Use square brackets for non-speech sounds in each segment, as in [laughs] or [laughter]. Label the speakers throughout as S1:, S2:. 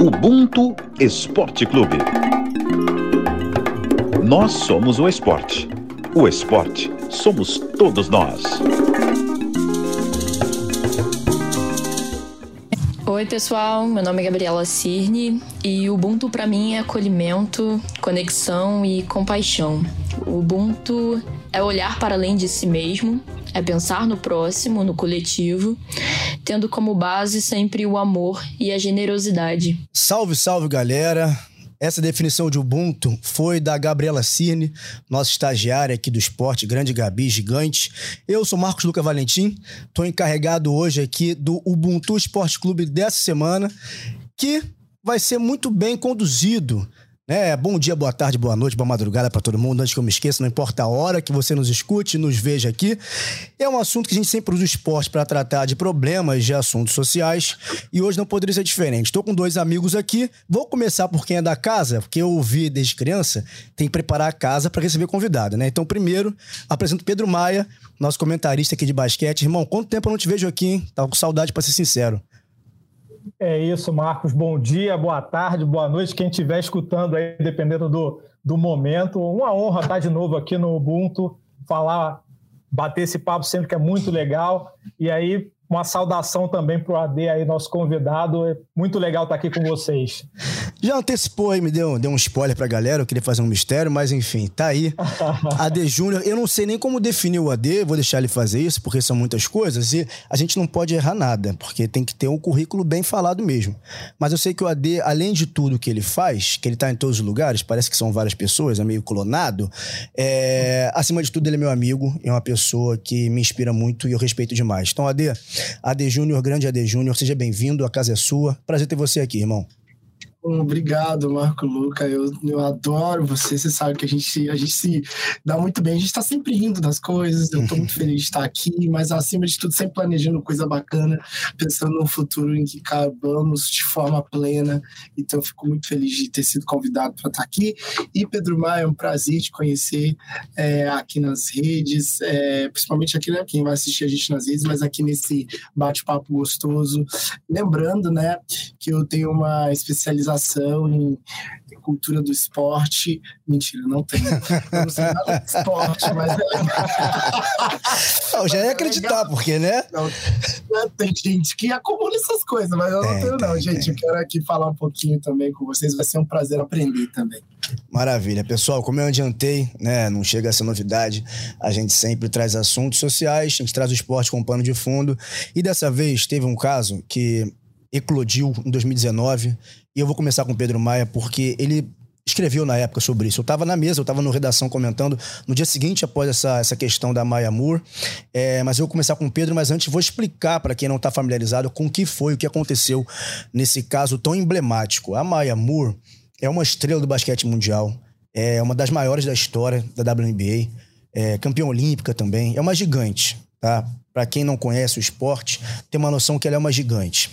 S1: Ubuntu Esporte Clube. Nós somos o esporte. O esporte somos todos nós.
S2: Oi, pessoal. Meu nome é Gabriela Cirne e Ubuntu para mim é acolhimento, conexão e compaixão. Ubuntu é olhar para além de si mesmo, é pensar no próximo, no coletivo, tendo como base sempre o amor e a generosidade.
S3: Salve, salve, galera! Essa definição de Ubuntu foi da Gabriela Cirne, nossa estagiária aqui do esporte, grande Gabi, gigante. Eu sou Marcos Luca Valentim, estou encarregado hoje aqui do Ubuntu Esporte Clube dessa semana, que vai ser muito bem conduzido é, bom dia, boa tarde, boa noite, boa madrugada para todo mundo. Antes que eu me esqueça, não importa a hora que você nos escute, nos veja aqui. É um assunto que a gente sempre usa o esporte para tratar de problemas de assuntos sociais e hoje não poderia ser diferente. Estou com dois amigos aqui. Vou começar por quem é da casa, porque eu ouvi desde criança, tem que preparar a casa para receber convidado, né? Então, primeiro, apresento Pedro Maia, nosso comentarista aqui de basquete. Irmão, quanto tempo eu não te vejo aqui, hein? Tava com saudade, para ser sincero.
S4: É isso, Marcos. Bom dia, boa tarde, boa noite. Quem estiver escutando aí, dependendo do, do momento. Uma honra estar de novo aqui no Ubuntu, falar, bater esse papo sempre que é muito legal. E aí, uma saudação também para o AD aí, nosso convidado. É muito legal estar aqui com vocês.
S3: Já antecipou aí, me deu, deu um spoiler pra galera, eu queria fazer um mistério, mas enfim, tá aí. [laughs] AD Júnior, eu não sei nem como definir o AD, vou deixar ele fazer isso, porque são muitas coisas, e a gente não pode errar nada, porque tem que ter um currículo bem falado mesmo. Mas eu sei que o AD, além de tudo que ele faz, que ele tá em todos os lugares, parece que são várias pessoas, é meio clonado, é, acima de tudo ele é meu amigo, é uma pessoa que me inspira muito e eu respeito demais. Então, AD, AD Júnior, grande AD Júnior, seja bem-vindo, a casa é sua. Prazer ter você aqui, irmão.
S5: Obrigado, Marco Luca. Eu, eu adoro você. Você sabe que a gente, a gente se dá muito bem. A gente está sempre rindo das coisas. Eu estou muito [laughs] feliz de estar aqui, mas acima de tudo, sempre planejando coisa bacana, pensando no futuro em que acabamos de forma plena. Então, fico muito feliz de ter sido convidado para estar aqui. E, Pedro Maia, é um prazer te conhecer é, aqui nas redes, é, principalmente aqui, né? Quem vai assistir a gente nas redes, mas aqui nesse bate-papo gostoso. Lembrando, né, que eu tenho uma especialização especialização em, cultura do esporte. Mentira, não tenho. Eu não sei nada de esporte, mas é
S3: Não, já ia acreditar, porque, né? Não,
S5: tem gente que acumula essas coisas, mas eu não tenho, não, tem, gente. Tem. Eu quero aqui falar um pouquinho também com vocês. Vai ser um prazer aprender também.
S3: Maravilha. Pessoal, como eu adiantei, né, não chega a ser novidade, a gente sempre traz assuntos sociais, a gente traz o esporte com pano de fundo. E dessa vez teve um caso que eclodiu em 2019 e eu vou começar com o Pedro Maia, porque ele escreveu na época sobre isso. Eu estava na mesa, eu estava no redação comentando no dia seguinte após essa, essa questão da Maia Moore. É, mas eu vou começar com o Pedro, mas antes vou explicar para quem não está familiarizado com o que foi, o que aconteceu nesse caso tão emblemático. A Maia Moore é uma estrela do basquete mundial, é uma das maiores da história da WNBA, é campeã olímpica também, é uma gigante, tá? Para quem não conhece o esporte, tem uma noção que ela é uma gigante.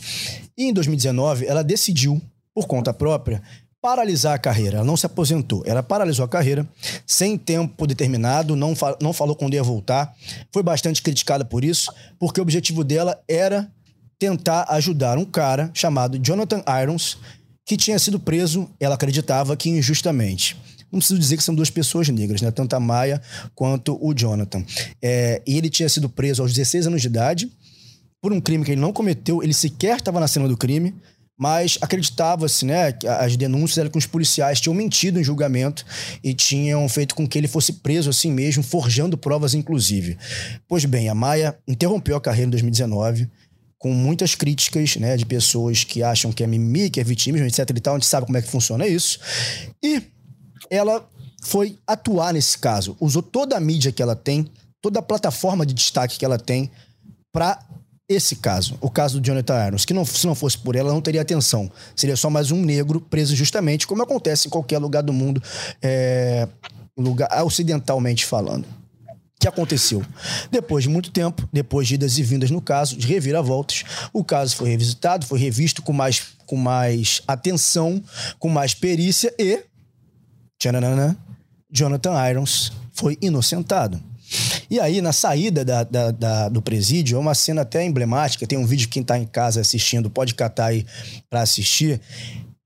S3: E em 2019, ela decidiu por conta própria, paralisar a carreira. Ela não se aposentou, ela paralisou a carreira sem tempo determinado, não, fa não falou quando ia voltar. Foi bastante criticada por isso, porque o objetivo dela era tentar ajudar um cara chamado Jonathan Irons, que tinha sido preso, ela acreditava que injustamente. Não preciso dizer que são duas pessoas negras, né? Tanto a Maia quanto o Jonathan. É, e ele tinha sido preso aos 16 anos de idade por um crime que ele não cometeu, ele sequer estava na cena do crime mas acreditava-se, né, que as denúncias eram que os policiais tinham mentido em julgamento e tinham feito com que ele fosse preso assim mesmo, forjando provas inclusive. Pois bem, a Maia interrompeu a carreira em 2019 com muitas críticas, né, de pessoas que acham que é mimimi, que é vitimismo, etc e tal, a gente sabe como é que funciona isso. E ela foi atuar nesse caso, usou toda a mídia que ela tem, toda a plataforma de destaque que ela tem para esse caso, o caso do Jonathan Irons, que não, se não fosse por ela, não teria atenção. Seria só mais um negro preso justamente, como acontece em qualquer lugar do mundo, é, lugar ocidentalmente falando. O que aconteceu? Depois de muito tempo, depois de idas e vindas no caso, de reviravoltas, o caso foi revisitado, foi revisto com mais, com mais atenção, com mais perícia e. Tchananana, Jonathan Irons foi inocentado. E aí, na saída da, da, da, do presídio, é uma cena até emblemática. Tem um vídeo, quem tá em casa assistindo pode catar aí pra assistir.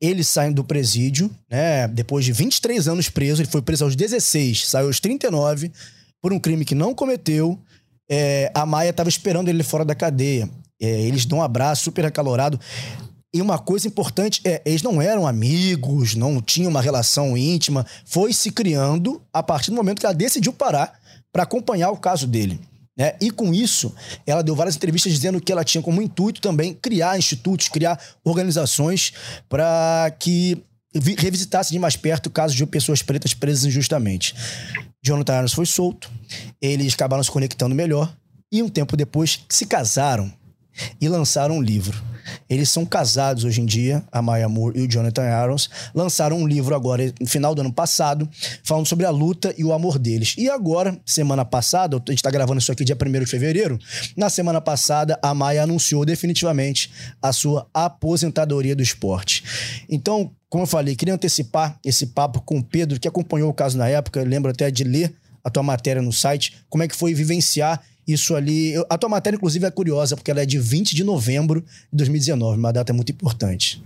S3: ele saindo do presídio, né? Depois de 23 anos preso, ele foi preso aos 16, saiu aos 39 por um crime que não cometeu. É, a Maia estava esperando ele fora da cadeia. É, eles dão um abraço super acalorado. E uma coisa importante é, eles não eram amigos, não tinham uma relação íntima. Foi se criando a partir do momento que ela decidiu parar para acompanhar o caso dele. Né? E com isso, ela deu várias entrevistas dizendo que ela tinha como intuito também criar institutos, criar organizações para que revisitasse de mais perto casos de pessoas pretas presas injustamente. Jonathan Irons foi solto, eles acabaram se conectando melhor e um tempo depois se casaram e lançaram um livro. Eles são casados hoje em dia, a Maya Moore e o Jonathan Arons. Lançaram um livro agora, no final do ano passado, falando sobre a luta e o amor deles. E agora, semana passada, a gente tá gravando isso aqui dia 1 de fevereiro, na semana passada, a Maya anunciou definitivamente a sua aposentadoria do esporte. Então, como eu falei, queria antecipar esse papo com o Pedro, que acompanhou o caso na época, lembro até de ler a tua matéria no site, como é que foi vivenciar isso ali. a tua matéria, inclusive, é curiosa, porque ela é de 20 de novembro de 2019, uma data muito importante.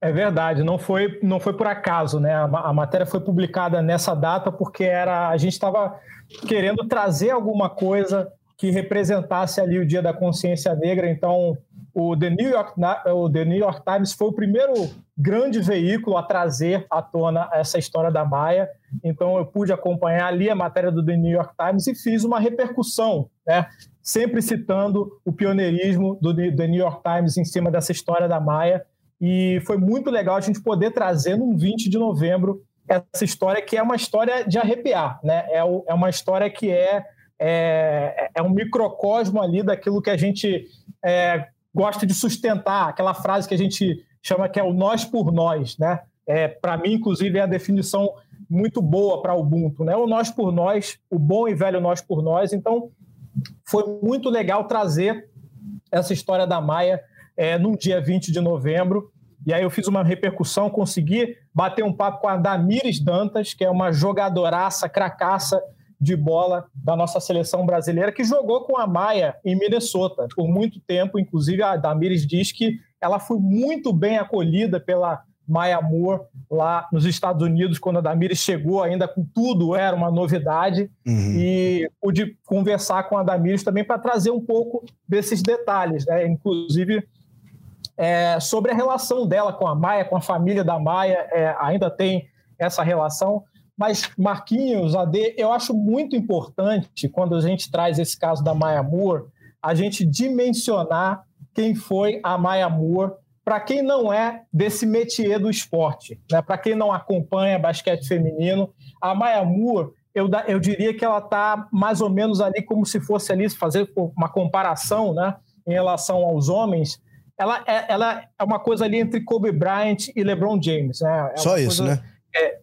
S4: É verdade, não foi, não foi por acaso, né? A, a matéria foi publicada nessa data porque era a gente estava querendo trazer alguma coisa que representasse ali o Dia da Consciência Negra. Então, o The New York, o The New York Times foi o primeiro grande veículo a trazer à tona essa história da Maia. Então eu pude acompanhar ali a matéria do The New York Times e fiz uma repercussão, né? sempre citando o pioneirismo do The New York Times em cima dessa história da Maia. E foi muito legal a gente poder trazer no 20 de novembro essa história que é uma história de arrepiar, né? É, é uma história que é, é, é um microcosmo ali daquilo que a gente é, gosta de sustentar, aquela frase que a gente chama que é o nós por nós, né? É, para mim, inclusive, é a definição muito boa para o Ubuntu, né? O nós por nós, o bom e velho nós por nós. Então, foi muito legal trazer essa história da Maia é, no dia 20 de novembro. E aí eu fiz uma repercussão, consegui bater um papo com a Damires Dantas, que é uma jogadoraça, cracaça de bola da nossa seleção brasileira, que jogou com a Maia em Minnesota por muito tempo. Inclusive, a Damires diz que ela foi muito bem acolhida pela Maya Moore lá nos Estados Unidos, quando a Damires chegou, ainda com tudo era uma novidade. Uhum. E pude conversar com a Damires também para trazer um pouco desses detalhes, né? inclusive é, sobre a relação dela com a Maia, com a família da Maia, é, ainda tem essa relação. Mas, Marquinhos, AD, eu acho muito importante, quando a gente traz esse caso da Maya Moore, a gente dimensionar quem foi a Maya Moore, para quem não é desse métier do esporte, né? para quem não acompanha basquete feminino, a Maya Moore, eu, eu diria que ela está mais ou menos ali como se fosse ali, fazer uma comparação né, em relação aos homens, ela é, ela é uma coisa ali entre Kobe Bryant e LeBron James. Né? É
S3: Só isso,
S4: coisa,
S3: né?
S4: É,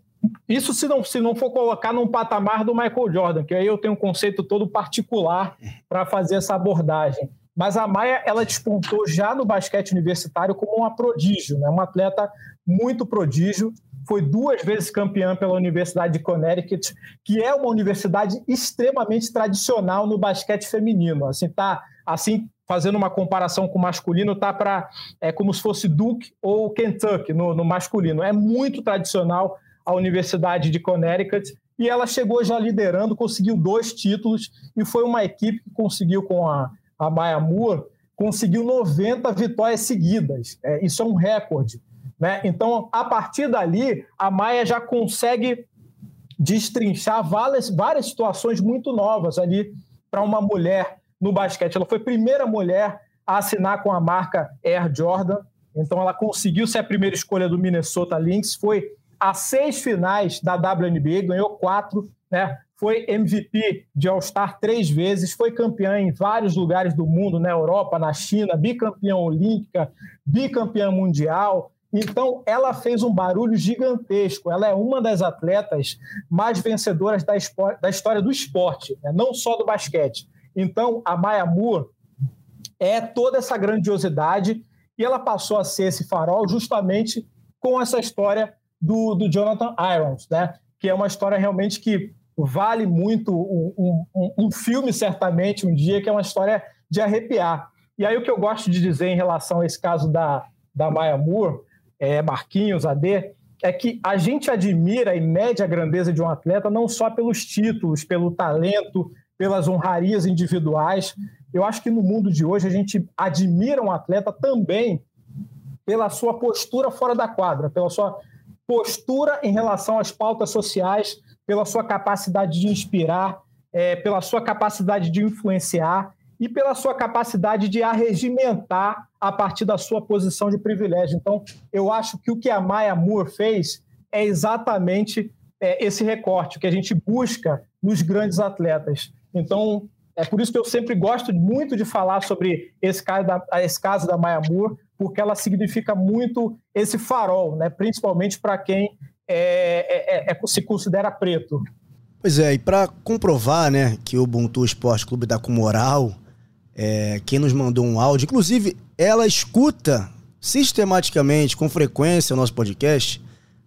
S4: isso se não, se não for colocar num patamar do Michael Jordan, que aí eu tenho um conceito todo particular para fazer essa abordagem. Mas a Maia, ela despontou já no basquete universitário como uma prodígio, né? uma atleta muito prodígio. Foi duas vezes campeã pela Universidade de Connecticut, que é uma universidade extremamente tradicional no basquete feminino. Assim, tá, assim fazendo uma comparação com o masculino, tá para é como se fosse Duke ou Kentucky no, no masculino. É muito tradicional a Universidade de Connecticut, e ela chegou já liderando, conseguiu dois títulos, e foi uma equipe que conseguiu com a, a Maya Moore, conseguiu 90 vitórias seguidas. É, isso é um recorde. Né? Então, a partir dali, a Maia já consegue destrinchar várias, várias situações muito novas ali para uma mulher no basquete. Ela foi a primeira mulher a assinar com a marca Air Jordan, então ela conseguiu ser a primeira escolha do Minnesota Lynx, foi a seis finais da WNBA, ganhou quatro, né? Foi MVP de All-Star três vezes, foi campeã em vários lugares do mundo, na Europa, na China, bicampeã olímpica, bicampeã mundial. Então, ela fez um barulho gigantesco. Ela é uma das atletas mais vencedoras da, da história do esporte, né? não só do basquete. Então, a Maya Moore é toda essa grandiosidade e ela passou a ser esse farol justamente com essa história do, do Jonathan Irons, né? que é uma história realmente que vale muito um, um, um, filme, certamente, um dia, que é uma história de arrepiar. E aí o que eu gosto de dizer em relação a esse caso da, da Maya Moore, é, Marquinhos, AD, é que a gente admira e mede a grandeza de um atleta não só pelos títulos, pelo talento, pelas honrarias individuais. Eu acho que no mundo de hoje a gente admira um atleta também pela sua postura fora da quadra, pela sua postura em relação às pautas sociais, pela sua capacidade de inspirar, é, pela sua capacidade de influenciar e pela sua capacidade de arregimentar a partir da sua posição de privilégio. Então, eu acho que o que a Maya Moore fez é exatamente é, esse recorte que a gente busca nos grandes atletas. Então, é por isso que eu sempre gosto muito de falar sobre esse caso da, esse caso da Maya Moore, porque ela significa muito esse farol, né? principalmente para quem é, é, é, se considera preto.
S3: Pois é, e para comprovar né, que o Ubuntu Esporte Clube está com moral, é, quem nos mandou um áudio, inclusive ela escuta sistematicamente, com frequência, o nosso podcast,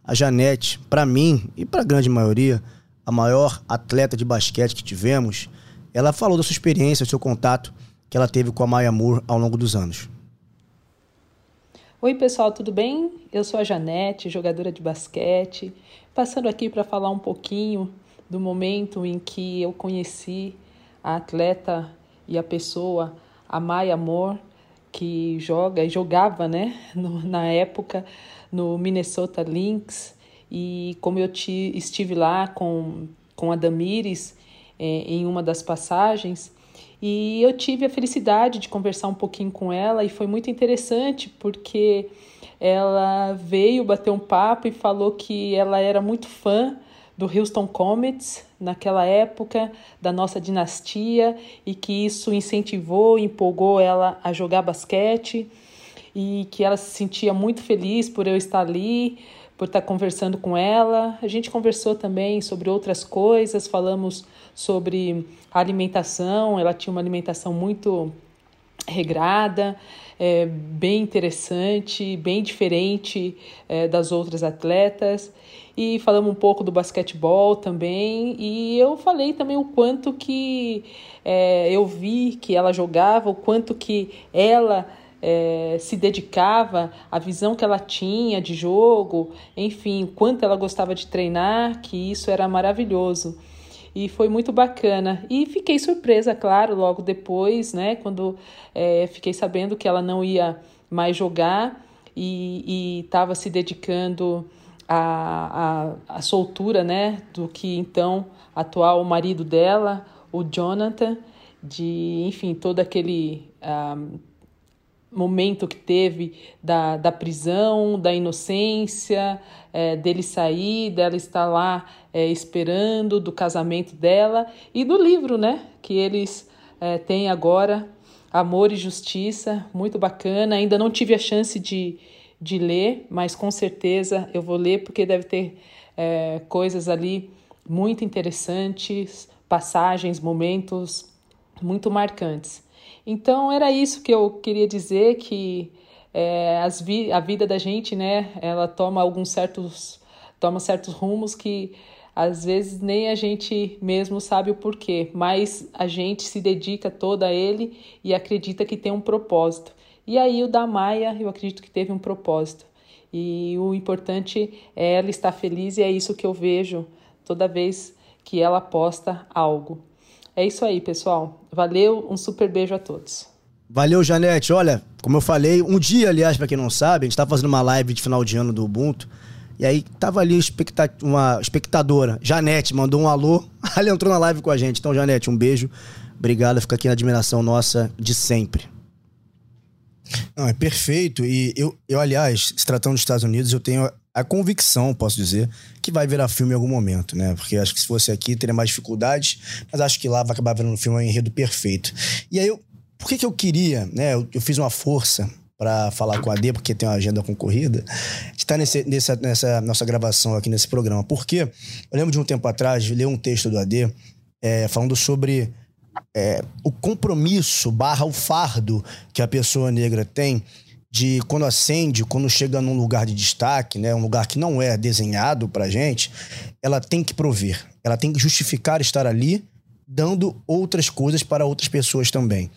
S3: a Janete, para mim e para a grande maioria, a maior atleta de basquete que tivemos, ela falou da sua experiência, do seu contato que ela teve com a Maya Moore ao longo dos anos.
S6: Oi, pessoal, tudo bem? Eu sou a Janete, jogadora de basquete, passando aqui para falar um pouquinho do momento em que eu conheci a atleta e a pessoa, a Maya Moore, que joga e jogava, né, [laughs] no, na época no Minnesota Lynx. E como eu te, estive lá com, com a Damires é, em uma das passagens, e eu tive a felicidade de conversar um pouquinho com ela e foi muito interessante porque ela veio bater um papo e falou que ela era muito fã do Houston Comets naquela época da nossa dinastia e que isso incentivou, empolgou ela a jogar basquete e que ela se sentia muito feliz por eu estar ali, por estar conversando com ela. A gente conversou também sobre outras coisas, falamos sobre alimentação, ela tinha uma alimentação muito regrada, é, bem interessante, bem diferente é, das outras atletas. E falamos um pouco do basquetebol também. E eu falei também o quanto que é, eu vi que ela jogava, o quanto que ela é, se dedicava, a visão que ela tinha de jogo, enfim, o quanto ela gostava de treinar, que isso era maravilhoso e foi muito bacana. E fiquei surpresa, claro, logo depois, né, quando é, fiquei sabendo que ela não ia mais jogar e estava se dedicando à, à, à soltura, né, do que então atual marido dela, o Jonathan, de, enfim, todo aquele um, momento que teve da, da prisão, da inocência, é, dele sair, dela estar lá é, esperando, do casamento dela e do livro, né? Que eles é, têm agora, Amor e Justiça, muito bacana. Ainda não tive a chance de, de ler, mas com certeza eu vou ler porque deve ter é, coisas ali muito interessantes, passagens, momentos muito marcantes. Então era isso que eu queria dizer que é, as vi a vida da gente, né, ela toma alguns certos toma certos rumos que às vezes nem a gente mesmo sabe o porquê, mas a gente se dedica toda a ele e acredita que tem um propósito. E aí o da Maia, eu acredito que teve um propósito. E o importante é ela estar feliz e é isso que eu vejo toda vez que ela posta algo. É isso aí, pessoal. Valeu, um super beijo a todos.
S3: Valeu, Janete. Olha, como eu falei, um dia, aliás, para quem não sabe, a gente tava fazendo uma live de final de ano do Ubuntu. E aí tava ali uma espectadora, Janete, mandou um alô. [laughs] Ela entrou na live com a gente. Então, Janete, um beijo. Obrigado, fica aqui na admiração nossa de sempre. Não, é perfeito. E eu, eu, aliás, se tratando dos Estados Unidos, eu tenho a convicção, posso dizer, que vai virar filme em algum momento, né? Porque acho que se fosse aqui teria mais dificuldades, mas acho que lá vai acabar virando um filme um enredo perfeito. E aí, eu, por que, que eu queria, né? Eu, eu fiz uma força para falar com a D, porque tem uma agenda concorrida, estar nesse, nessa, nessa nossa gravação aqui nesse programa. Porque eu lembro de um tempo atrás, ler um texto do AD é, falando sobre é, o compromisso barra o fardo que a pessoa negra tem de quando acende, quando chega num lugar de destaque, né, um lugar que não é desenhado pra gente, ela tem que prover, ela tem que justificar estar ali dando outras coisas para outras pessoas também.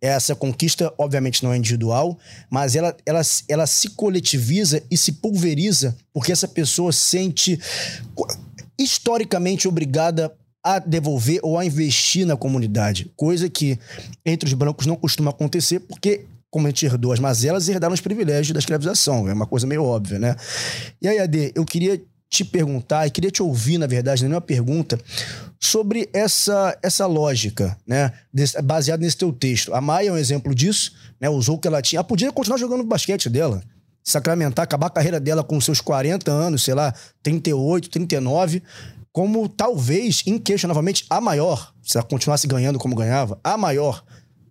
S3: Essa conquista, obviamente, não é individual, mas ela, ela, ela se coletiviza e se pulveriza porque essa pessoa sente historicamente obrigada a devolver ou a investir na comunidade, coisa que entre os brancos não costuma acontecer porque como a gente herdou as mazelas, herdaram os privilégios da escravização. É uma coisa meio óbvia, né? E aí, Ade, eu queria te perguntar, e queria te ouvir, na verdade, é uma pergunta, sobre essa, essa lógica, né? baseada nesse teu texto. A Maia é um exemplo disso, né? Usou o que ela tinha. Ela podia continuar jogando basquete dela, sacramentar, acabar a carreira dela com seus 40 anos, sei lá, 38, 39, como talvez, inquestionavelmente, a maior, se ela continuasse ganhando como ganhava, a maior,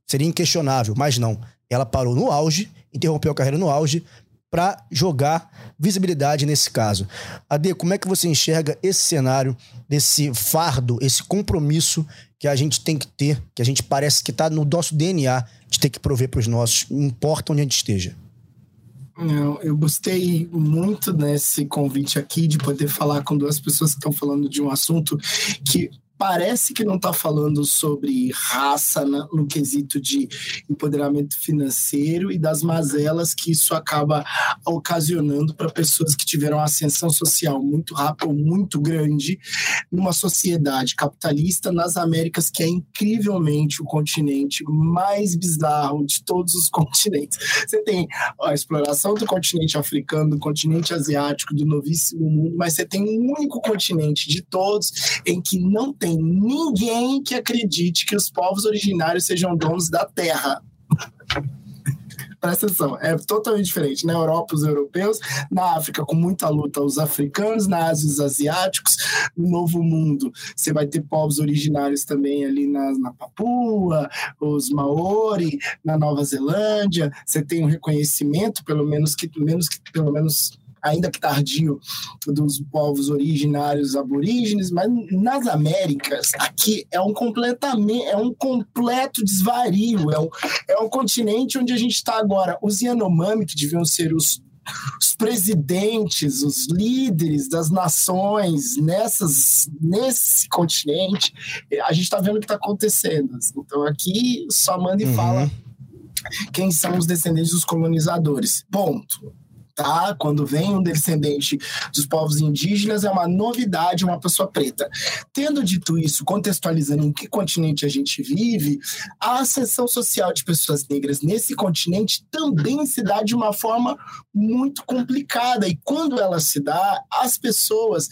S3: seria inquestionável, mas não. Ela parou no auge, interrompeu a carreira no auge para jogar visibilidade nesse caso. Ade, como é que você enxerga esse cenário, desse fardo, esse compromisso que a gente tem que ter, que a gente parece que está no nosso DNA de ter que prover para os nossos, importa onde a gente esteja?
S5: Não, eu gostei muito desse convite aqui de poder falar com duas pessoas que estão falando de um assunto que parece que não está falando sobre raça na, no quesito de empoderamento financeiro e das mazelas que isso acaba ocasionando para pessoas que tiveram ascensão social muito rápida ou muito grande numa sociedade capitalista nas Américas, que é incrivelmente o continente mais bizarro de todos os [laughs] continentes. Você tem a exploração do continente africano, do continente asiático, do novíssimo mundo, mas você tem um único continente de todos em que não tem tem ninguém que acredite que os povos originários sejam donos da terra. [laughs] Presta atenção, é totalmente diferente. Na Europa, os europeus, na África, com muita luta, os africanos, na Ásia, os asiáticos, no Novo Mundo, você vai ter povos originários também ali na, na Papua, os Maori, na Nova Zelândia, você tem um reconhecimento, pelo menos que, menos que pelo menos ainda que tardio, dos povos originários aborígenes, mas nas Américas, aqui é um completamente, é um completo desvario, é um, é um continente onde a gente está agora. Os Yanomami, que deviam ser os os presidentes, os líderes das nações nessas, nesse continente, a gente está vendo o que está acontecendo. Então aqui só manda e uhum. fala quem são os descendentes dos colonizadores. Ponto tá? Quando vem um descendente dos povos indígenas, é uma novidade uma pessoa preta. Tendo dito isso, contextualizando em que continente a gente vive, a ascensão social de pessoas negras nesse continente também se dá de uma forma muito complicada. E quando ela se dá, as pessoas,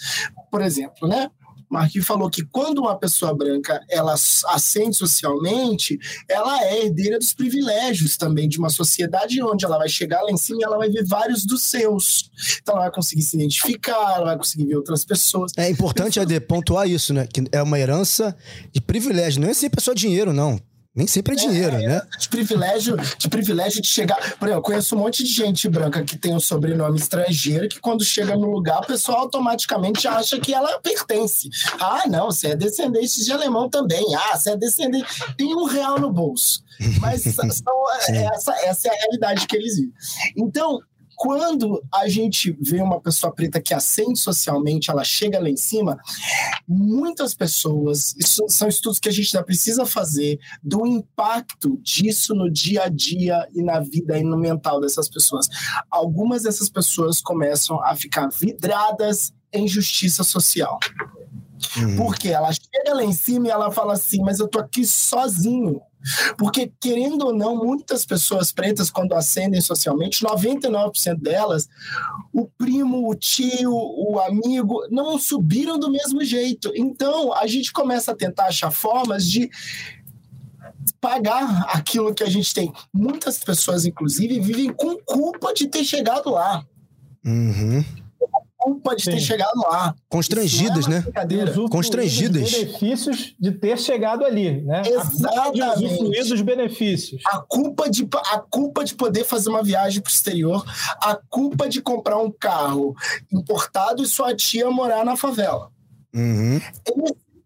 S5: por exemplo, né? Marquinhos falou que quando uma pessoa branca ela ascende socialmente, ela é herdeira dos privilégios também de uma sociedade onde ela vai chegar lá em cima e ela vai ver vários dos seus. Então ela vai conseguir se identificar, ela vai conseguir ver outras pessoas.
S3: É importante, Ade, pontuar isso, né? Que é uma herança de privilégio, não é sempre só dinheiro, não. Nem sempre é dinheiro, é, né?
S5: De privilégio, de privilégio de chegar. Por exemplo, eu conheço um monte de gente branca que tem um sobrenome estrangeiro que quando chega no lugar, o pessoal automaticamente acha que ela pertence. Ah, não, você é descendente de alemão também. Ah, você é descendente. Tem um real no bolso. Mas [laughs] são, essa, essa é a realidade que eles vivem. Então, quando a gente vê uma pessoa preta que ascende socialmente, ela chega lá em cima, muitas pessoas, isso são estudos que a gente ainda precisa fazer do impacto disso no dia a dia e na vida e no mental dessas pessoas. Algumas dessas pessoas começam a ficar vidradas em justiça social. Uhum. Porque ela chega lá em cima e ela fala assim: Mas eu tô aqui sozinho. Porque, querendo ou não, muitas pessoas pretas, quando ascendem socialmente, 99% delas, o primo, o tio, o amigo, não subiram do mesmo jeito. Então, a gente começa a tentar achar formas de pagar aquilo que a gente tem. Muitas pessoas, inclusive, vivem com culpa de ter chegado lá.
S3: Uhum
S5: culpa de Sim. ter chegado lá.
S3: Constrangidas, é né? Constrangidas.
S4: Os benefícios de ter chegado ali, né?
S5: Exatamente.
S4: dos benefícios.
S5: A culpa, de, a culpa de poder fazer uma viagem para o exterior, a culpa de comprar um carro importado e sua tia morar na favela.
S3: Uhum.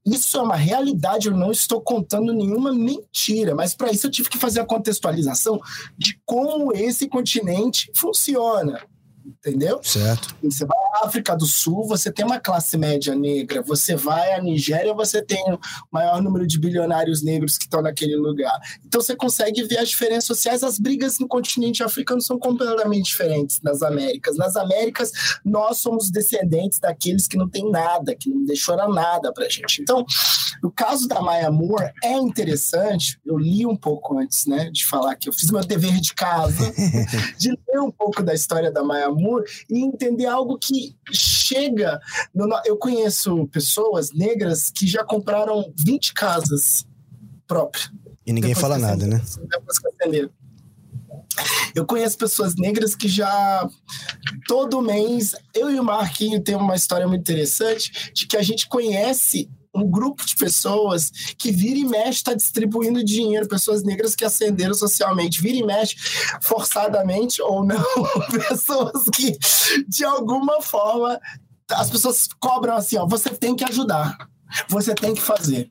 S5: Isso é uma realidade, eu não estou contando nenhuma mentira, mas para isso eu tive que fazer a contextualização de como esse continente funciona entendeu?
S3: Certo.
S5: Você vai à África do Sul, você tem uma classe média negra. Você vai à Nigéria, você tem o maior número de bilionários negros que estão naquele lugar. Então você consegue ver as diferenças sociais. As brigas no continente africano são completamente diferentes nas Américas. Nas Américas, nós somos descendentes daqueles que não têm nada, que não deixaram nada pra gente. Então, o caso da Maya Moore é interessante. Eu li um pouco antes, né, de falar que eu fiz meu dever de casa, [laughs] de ler um pouco da história da Maya Moore e entender algo que chega. No, eu conheço pessoas negras que já compraram 20 casas próprias.
S3: E ninguém fala nada, né? Depois que acenderam.
S5: Eu conheço pessoas negras que já todo mês, eu e o Marquinho temos uma história muito interessante de que a gente conhece um grupo de pessoas que vira e mexe está distribuindo dinheiro, pessoas negras que ascenderam socialmente, vira e mexe forçadamente ou não, [laughs] pessoas que de alguma forma as pessoas cobram assim, ó, você tem que ajudar, você tem que fazer.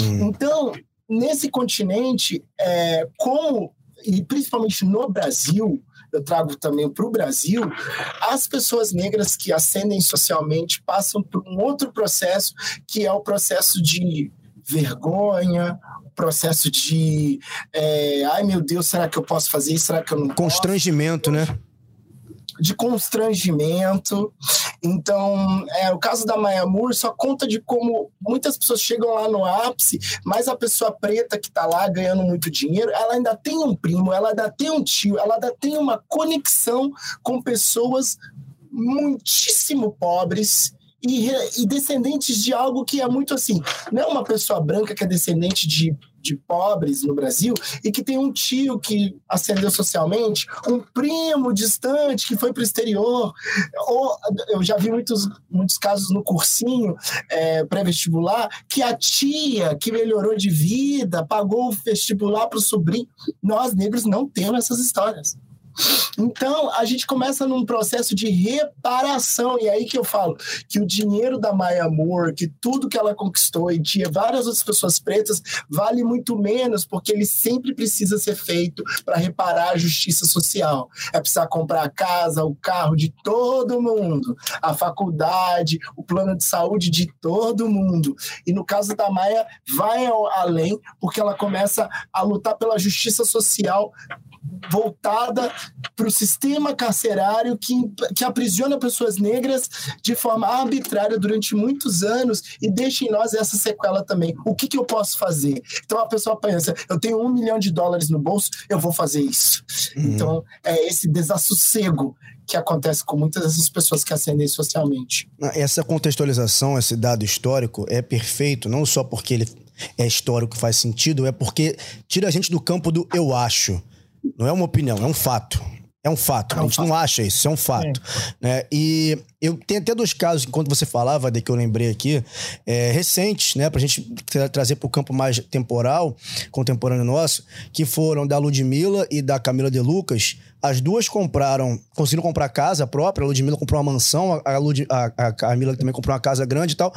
S5: Hum. Então, nesse continente, é, como e principalmente no Brasil, eu trago também para o Brasil, as pessoas negras que ascendem socialmente passam por um outro processo, que é o processo de vergonha, processo de é, ai meu Deus, será que eu posso fazer isso? Será que eu não
S3: Constrangimento,
S5: posso?
S3: né?
S5: De constrangimento. Então, é, o caso da Maya Moore só conta de como muitas pessoas chegam lá no ápice, mas a pessoa preta que está lá ganhando muito dinheiro, ela ainda tem um primo, ela ainda tem um tio, ela ainda tem uma conexão com pessoas muitíssimo pobres e, e, descendentes de algo que é muito assim. Não é uma pessoa branca que é descendente de, de pobres no Brasil e que tem um tio que ascendeu socialmente, um primo distante que foi para o exterior. Ou, eu já vi muitos, muitos casos no cursinho é, pré-vestibular que a tia que melhorou de vida pagou o vestibular para o sobrinho. Nós, negros, não temos essas histórias. Então, a gente começa num processo de reparação, e é aí que eu falo que o dinheiro da Maya Moore, que tudo que ela conquistou e tinha várias outras pessoas pretas, vale muito menos, porque ele sempre precisa ser feito para reparar a justiça social. É precisar comprar a casa, o carro de todo mundo, a faculdade, o plano de saúde de todo mundo. E no caso da Maia, vai além, porque ela começa a lutar pela justiça social voltada para o sistema carcerário que, que aprisiona pessoas negras de forma arbitrária durante muitos anos e deixa em nós essa sequela também. O que, que eu posso fazer? Então a pessoa pensa, eu tenho um milhão de dólares no bolso, eu vou fazer isso. Uhum. Então é esse desassossego que acontece com muitas dessas pessoas que ascendem socialmente.
S3: Essa contextualização, esse dado histórico é perfeito, não só porque ele é histórico faz sentido, é porque tira a gente do campo do eu acho. Não é uma opinião, é um fato. É um fato. É um a gente fato. não acha isso, é um fato. Né? E eu tenho até dois casos, enquanto você falava, de que eu lembrei aqui, é, recentes, né, pra gente tra trazer pro campo mais temporal, contemporâneo nosso, que foram da Ludmilla e da Camila De Lucas. As duas compraram, conseguiram comprar casa própria. A Ludmilla comprou uma mansão, a, Lud, a, a Camila também comprou uma casa grande e tal.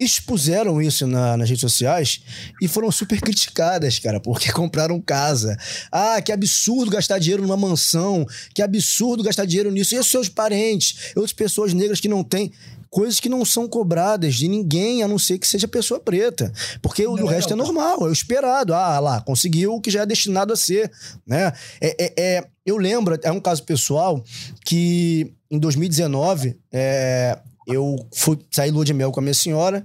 S3: Expuseram isso na, nas redes sociais e foram super criticadas, cara, porque [laughs] compraram casa. Ah, que absurdo gastar dinheiro numa mansão, que absurdo gastar dinheiro nisso. E os seus parentes, outras pessoas negras que não têm coisas que não são cobradas de ninguém, a não ser que seja pessoa preta. Porque não, o resto não. é normal, é o esperado. Ah, lá, conseguiu o que já é destinado a ser, né? É, é, é, eu lembro, é um caso pessoal, que em 2019, é, eu fui sair lua de mel com a minha senhora,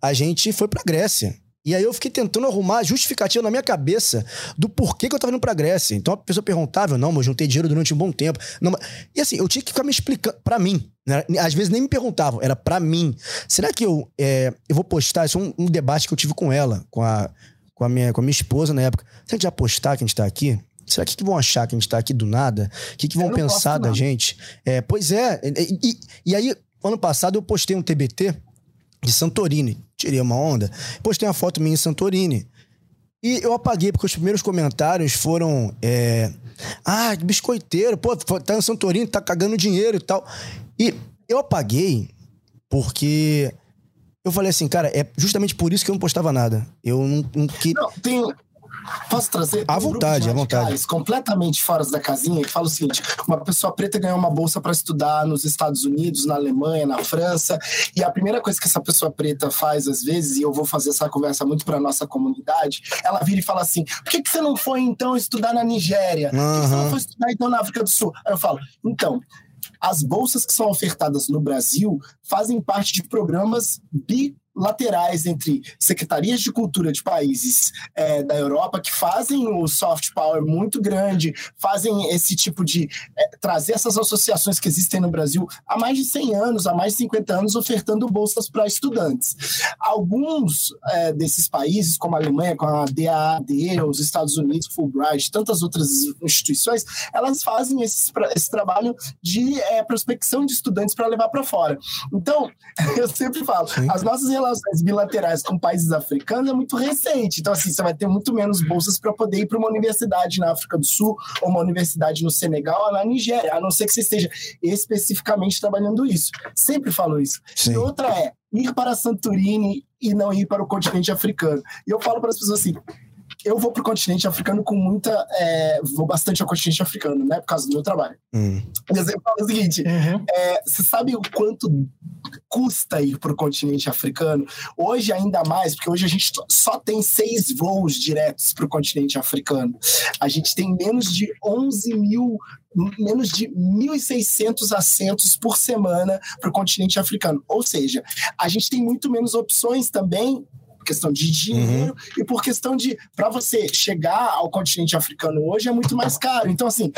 S3: a gente foi pra Grécia. E aí eu fiquei tentando arrumar justificativa na minha cabeça do porquê que eu tava indo pra Grécia. Então a pessoa perguntava, não, mas juntei dinheiro durante um bom tempo. Não, mas... E assim, eu tinha que ficar me explicando pra mim. Né? Às vezes nem me perguntavam, era pra mim. Será que eu, é, eu vou postar? Isso é um, um, debate que eu tive com ela, com a, com a, minha, com a minha esposa na época. Será que a gente já postar que a gente tá aqui? Será que, que vão achar que a gente tá aqui do nada? O que, que vão pensar da gente? É, pois é. E, e, e aí, ano passado, eu postei um TBT de Santorini. Tirei uma onda. Postei uma foto minha em Santorini. E eu apaguei, porque os primeiros comentários foram. É, ah, biscoiteiro, pô, tá em Santorini, tá cagando dinheiro e tal. E eu apaguei porque eu falei assim, cara, é justamente por isso que eu não postava nada. Eu não, não
S5: Não, tem, Posso trazer?
S3: À vontade, à vontade.
S5: Completamente fora da casinha, que fala o seguinte: uma pessoa preta ganhou uma bolsa para estudar nos Estados Unidos, na Alemanha, na França, e a primeira coisa que essa pessoa preta faz, às vezes, e eu vou fazer essa conversa muito para nossa comunidade, ela vira e fala assim: por que, que você não foi então estudar na Nigéria? Por que, que você não foi estudar então na África do Sul? Aí eu falo: então, as bolsas que são ofertadas no Brasil fazem parte de programas bi laterais entre secretarias de cultura de países é, da Europa que fazem o soft power muito grande, fazem esse tipo de é, trazer essas associações que existem no Brasil há mais de 100 anos, há mais de 50 anos, ofertando bolsas para estudantes. Alguns é, desses países, como a Alemanha, com a DAAD, os Estados Unidos, Fulbright, tantas outras instituições, elas fazem esse, esse trabalho de é, prospecção de estudantes para levar para fora. Então, [laughs] eu sempre falo, Sim. as nossas relações relações bilaterais com países africanos é muito recente. Então, assim, você vai ter muito menos bolsas para poder ir para uma universidade na África do Sul, ou uma universidade no Senegal, ou na Nigéria, a não ser que você esteja especificamente trabalhando isso. Sempre falo isso. Sim. E outra é ir para Santorini e não ir para o continente africano. E eu falo para as pessoas assim: eu vou para o continente africano com muita. É, vou bastante ao continente africano, né? Por causa do meu trabalho. Hum. Por exemplo, falo o seguinte: uhum. é, você sabe o quanto custa ir para o continente africano? Hoje, ainda mais, porque hoje a gente só tem seis voos diretos para o continente africano. A gente tem menos de 11 mil menos de 1.600 assentos por semana para o continente africano. Ou seja, a gente tem muito menos opções também questão de dinheiro uhum. e por questão de para você chegar ao continente africano hoje é muito mais caro. Então assim,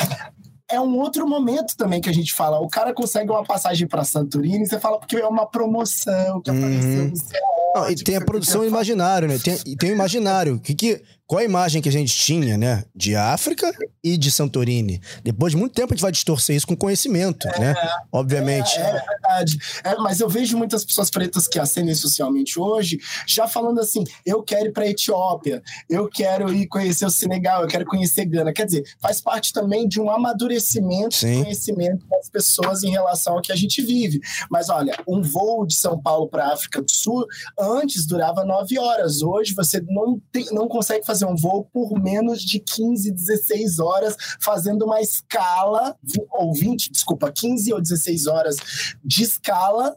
S5: é um outro momento também que a gente fala. O cara consegue uma passagem para Santorini, você fala porque é uma promoção que apareceu uhum. no céu.
S3: Não, e tem a produção imaginário, né? Tem, tem o imaginário. Que, que, qual a imagem que a gente tinha, né? De África e de Santorini. Depois de muito tempo a gente vai distorcer isso com conhecimento, é, né? Obviamente.
S5: É, é verdade. É, mas eu vejo muitas pessoas pretas que ascendem socialmente hoje já falando assim: eu quero ir para a Etiópia, eu quero ir conhecer o Senegal, eu quero conhecer Gana. Quer dizer, faz parte também de um amadurecimento Sim. conhecimento das pessoas em relação ao que a gente vive. Mas olha, um voo de São Paulo para a África do Sul antes durava nove horas. Hoje você não, tem, não consegue fazer fazer um voo por menos de 15, 16 horas, fazendo uma escala, ou 20, desculpa, 15 ou 16 horas de escala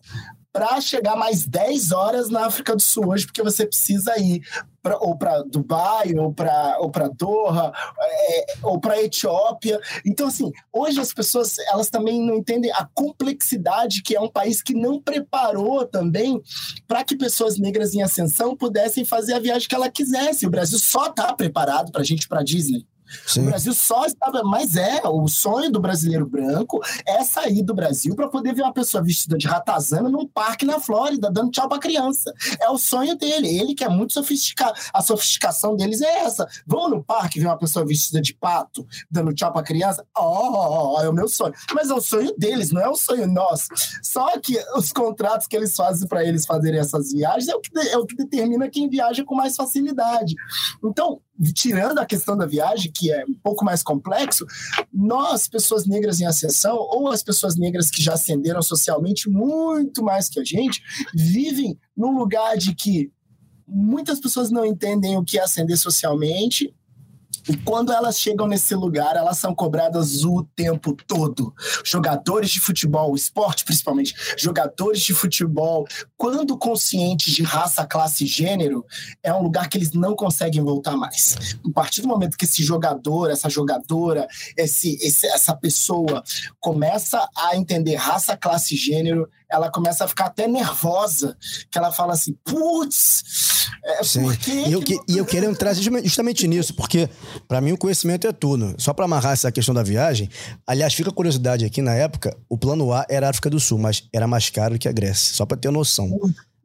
S5: para chegar mais 10 horas na África do Sul hoje, porque você precisa ir pra, ou para Dubai, ou para ou Doha, é, ou para Etiópia. Então, assim, hoje as pessoas elas também não entendem a complexidade que é um país que não preparou também para que pessoas negras em ascensão pudessem fazer a viagem que ela quisesse. O Brasil só está preparado para a gente para Disney. Sim. O Brasil só estava. Mas é, o sonho do brasileiro branco é sair do Brasil para poder ver uma pessoa vestida de ratazana num parque na Flórida, dando tchau para criança. É o sonho dele. Ele que é muito sofisticado. A sofisticação deles é essa. Vamos no parque ver uma pessoa vestida de pato, dando tchau para criança? Ó, oh, oh, é o meu sonho. Mas é o sonho deles, não é o sonho nosso. Só que os contratos que eles fazem para eles fazerem essas viagens é o, que, é o que determina quem viaja com mais facilidade. Então, tirando a questão da viagem, que é um pouco mais complexo, nós, pessoas negras em ascensão, ou as pessoas negras que já ascenderam socialmente muito mais que a gente, vivem num lugar de que muitas pessoas não entendem o que é ascender socialmente, e quando elas chegam nesse lugar, elas são cobradas o tempo todo. Jogadores de futebol, esporte principalmente, jogadores de futebol, quando conscientes de raça, classe e gênero, é um lugar que eles não conseguem voltar mais. A partir do momento que esse jogador, essa jogadora, esse, esse essa pessoa começa a entender raça, classe e gênero, ela começa a ficar até nervosa, que ela fala assim, putz, é, por que
S3: e eu, que, e eu quero entrar justamente nisso, porque para mim o conhecimento é tudo. Só para amarrar essa questão da viagem, aliás, fica a curiosidade aqui, na época, o plano A era a África do Sul, mas era mais caro que a Grécia, só para ter noção.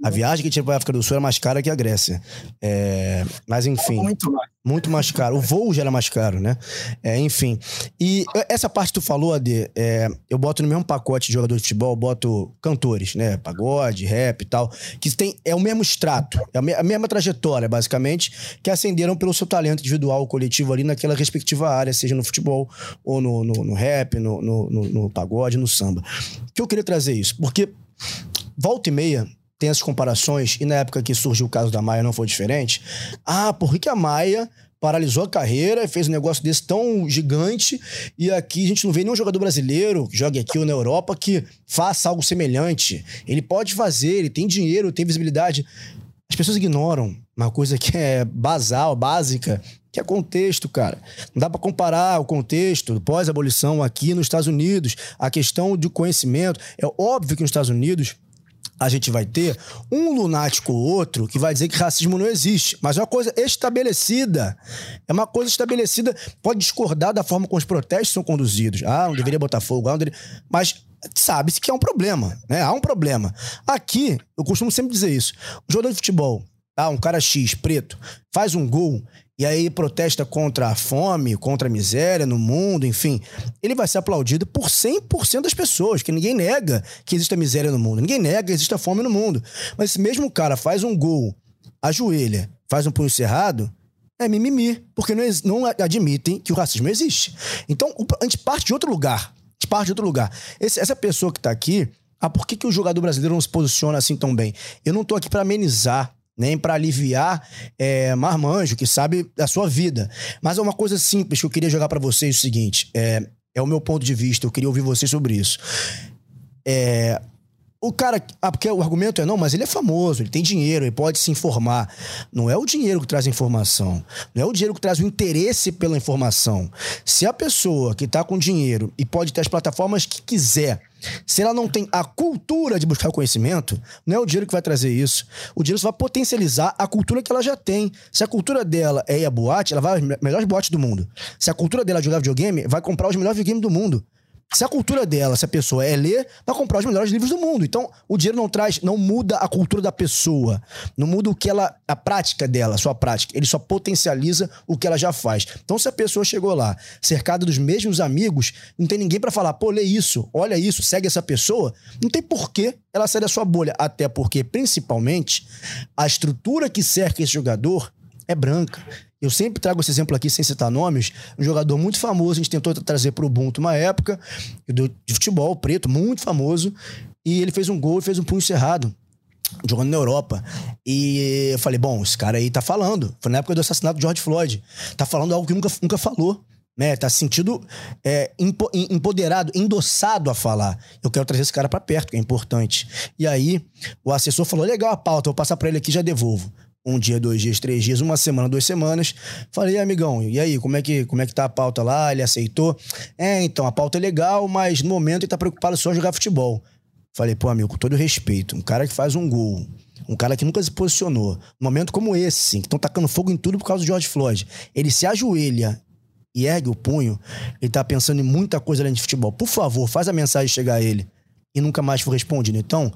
S3: A viagem que tinha para a África do Sul era mais cara que a Grécia. É, mas enfim. Muito mais. Muito mais caro. O voo já era mais caro, né? É, enfim. E essa parte que tu falou, Ade, é, eu boto no mesmo pacote de jogador de futebol, boto cantores, né? Pagode, rap e tal. Que tem, é o mesmo extrato, é a mesma trajetória, basicamente, que ascenderam pelo seu talento individual coletivo ali naquela respectiva área, seja no futebol ou no, no, no rap, no, no, no pagode, no samba. Que eu queria trazer isso, porque volta e meia tem essas comparações, e na época que surgiu o caso da Maia não foi diferente. Ah, por que a Maia paralisou a carreira, fez um negócio desse tão gigante, e aqui a gente não vê nenhum jogador brasileiro que jogue aqui ou na Europa que faça algo semelhante. Ele pode fazer, ele tem dinheiro, tem visibilidade. As pessoas ignoram uma coisa que é basal, básica, que é contexto, cara. Não dá para comparar o contexto pós-abolição aqui nos Estados Unidos, a questão de conhecimento. É óbvio que nos Estados Unidos a gente vai ter um lunático ou outro que vai dizer que racismo não existe. Mas é uma coisa estabelecida. É uma coisa estabelecida. Pode discordar da forma como os protestos são conduzidos. Ah, não deveria botar fogo. Ah, não deveria... Mas sabe-se que é um problema, né? Há um problema. Aqui, eu costumo sempre dizer isso. Um jogador de futebol, ah, um cara X, preto, faz um gol e aí protesta contra a fome, contra a miséria no mundo, enfim, ele vai ser aplaudido por 100% das pessoas, que ninguém nega que exista miséria no mundo, ninguém nega que exista fome no mundo. Mas esse mesmo cara faz um gol, ajoelha, faz um punho cerrado, é mimimi, porque não, não admitem que o racismo existe. Então, a gente parte de outro lugar. A gente parte de outro lugar. Esse, essa pessoa que tá aqui, ah, por que, que o jogador brasileiro não se posiciona assim tão bem? Eu não tô aqui para amenizar nem para aliviar é, marmanjo que sabe da sua vida. Mas é uma coisa simples que eu queria jogar para vocês o seguinte, é, é o meu ponto de vista, eu queria ouvir vocês sobre isso. É, o cara, ah, porque o argumento é não, mas ele é famoso, ele tem dinheiro, ele pode se informar. Não é o dinheiro que traz a informação, não é o dinheiro que traz o interesse pela informação. Se a pessoa que está com dinheiro e pode ter as plataformas que quiser, se ela não tem a cultura de buscar o conhecimento, não é o dinheiro que vai trazer isso. O dinheiro só vai potencializar a cultura que ela já tem. Se a cultura dela é ir a boate, ela vai às melhores boates do mundo. Se a cultura dela é jogar videogame, vai comprar os melhores videogames do mundo. Se a cultura dela, se a pessoa é ler, vai comprar os melhores livros do mundo. Então, o dinheiro não traz, não muda a cultura da pessoa. Não muda o que ela, a prática dela, a sua prática. Ele só potencializa o que ela já faz. Então, se a pessoa chegou lá, cercada dos mesmos amigos, não tem ninguém para falar, pô, lê isso, olha isso, segue essa pessoa, não tem porquê ela sair da sua bolha. Até porque, principalmente, a estrutura que cerca esse jogador é branca. Eu sempre trago esse exemplo aqui, sem citar nomes. Um jogador muito famoso, a gente tentou trazer para o Ubuntu uma época, de futebol preto, muito famoso. E ele fez um gol e fez um punho cerrado, jogando na Europa. E eu falei, bom, esse cara aí tá falando. Foi na época do assassinato de George Floyd. Tá falando algo que nunca, nunca falou. Né, tá se sentindo é, empoderado, endossado a falar. Eu quero trazer esse cara para perto, que é importante. E aí, o assessor falou: legal a pauta, vou passar para ele aqui já devolvo um dia, dois dias, três dias, uma semana, duas semanas. Falei, amigão, e aí, como é que, como é que tá a pauta lá? Ele aceitou? É, então, a pauta é legal, mas no momento ele tá preocupado só em jogar futebol. Falei, pô, amigo, com todo respeito, um cara que faz um gol, um cara que nunca se posicionou, num momento como esse, que estão tacando fogo em tudo por causa do George Floyd, ele se ajoelha e ergue o punho, ele tá pensando em muita coisa além de futebol. Por favor, faz a mensagem chegar a ele e nunca mais foi respondido. Então,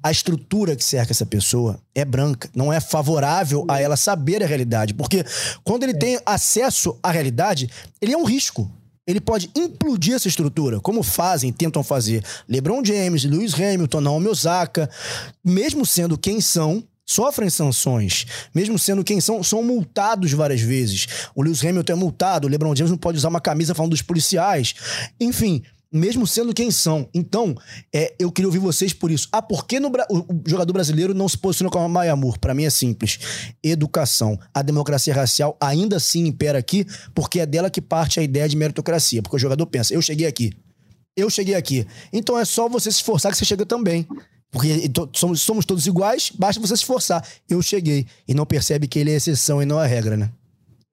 S3: a estrutura que cerca essa pessoa é branca, não é favorável a ela saber a realidade, porque quando ele tem acesso à realidade, ele é um risco. Ele pode implodir essa estrutura, como fazem, tentam fazer LeBron James, Lewis Hamilton, Naomi Osaka, mesmo sendo quem são, sofrem sanções, mesmo sendo quem são, são multados várias vezes. O Lewis Hamilton é multado, o LeBron James não pode usar uma camisa falando dos policiais. Enfim, mesmo sendo quem são. Então, é, eu queria ouvir vocês por isso. Ah, por que no, o jogador brasileiro não se posiciona como Maia Moore? Para mim é simples. Educação. A democracia racial ainda assim impera aqui, porque é dela que parte a ideia de meritocracia. Porque o jogador pensa, eu cheguei aqui. Eu cheguei aqui. Então é só você se esforçar que você chega também. Porque somos, somos todos iguais, basta você se esforçar. Eu cheguei. E não percebe que ele é exceção e não a regra, né?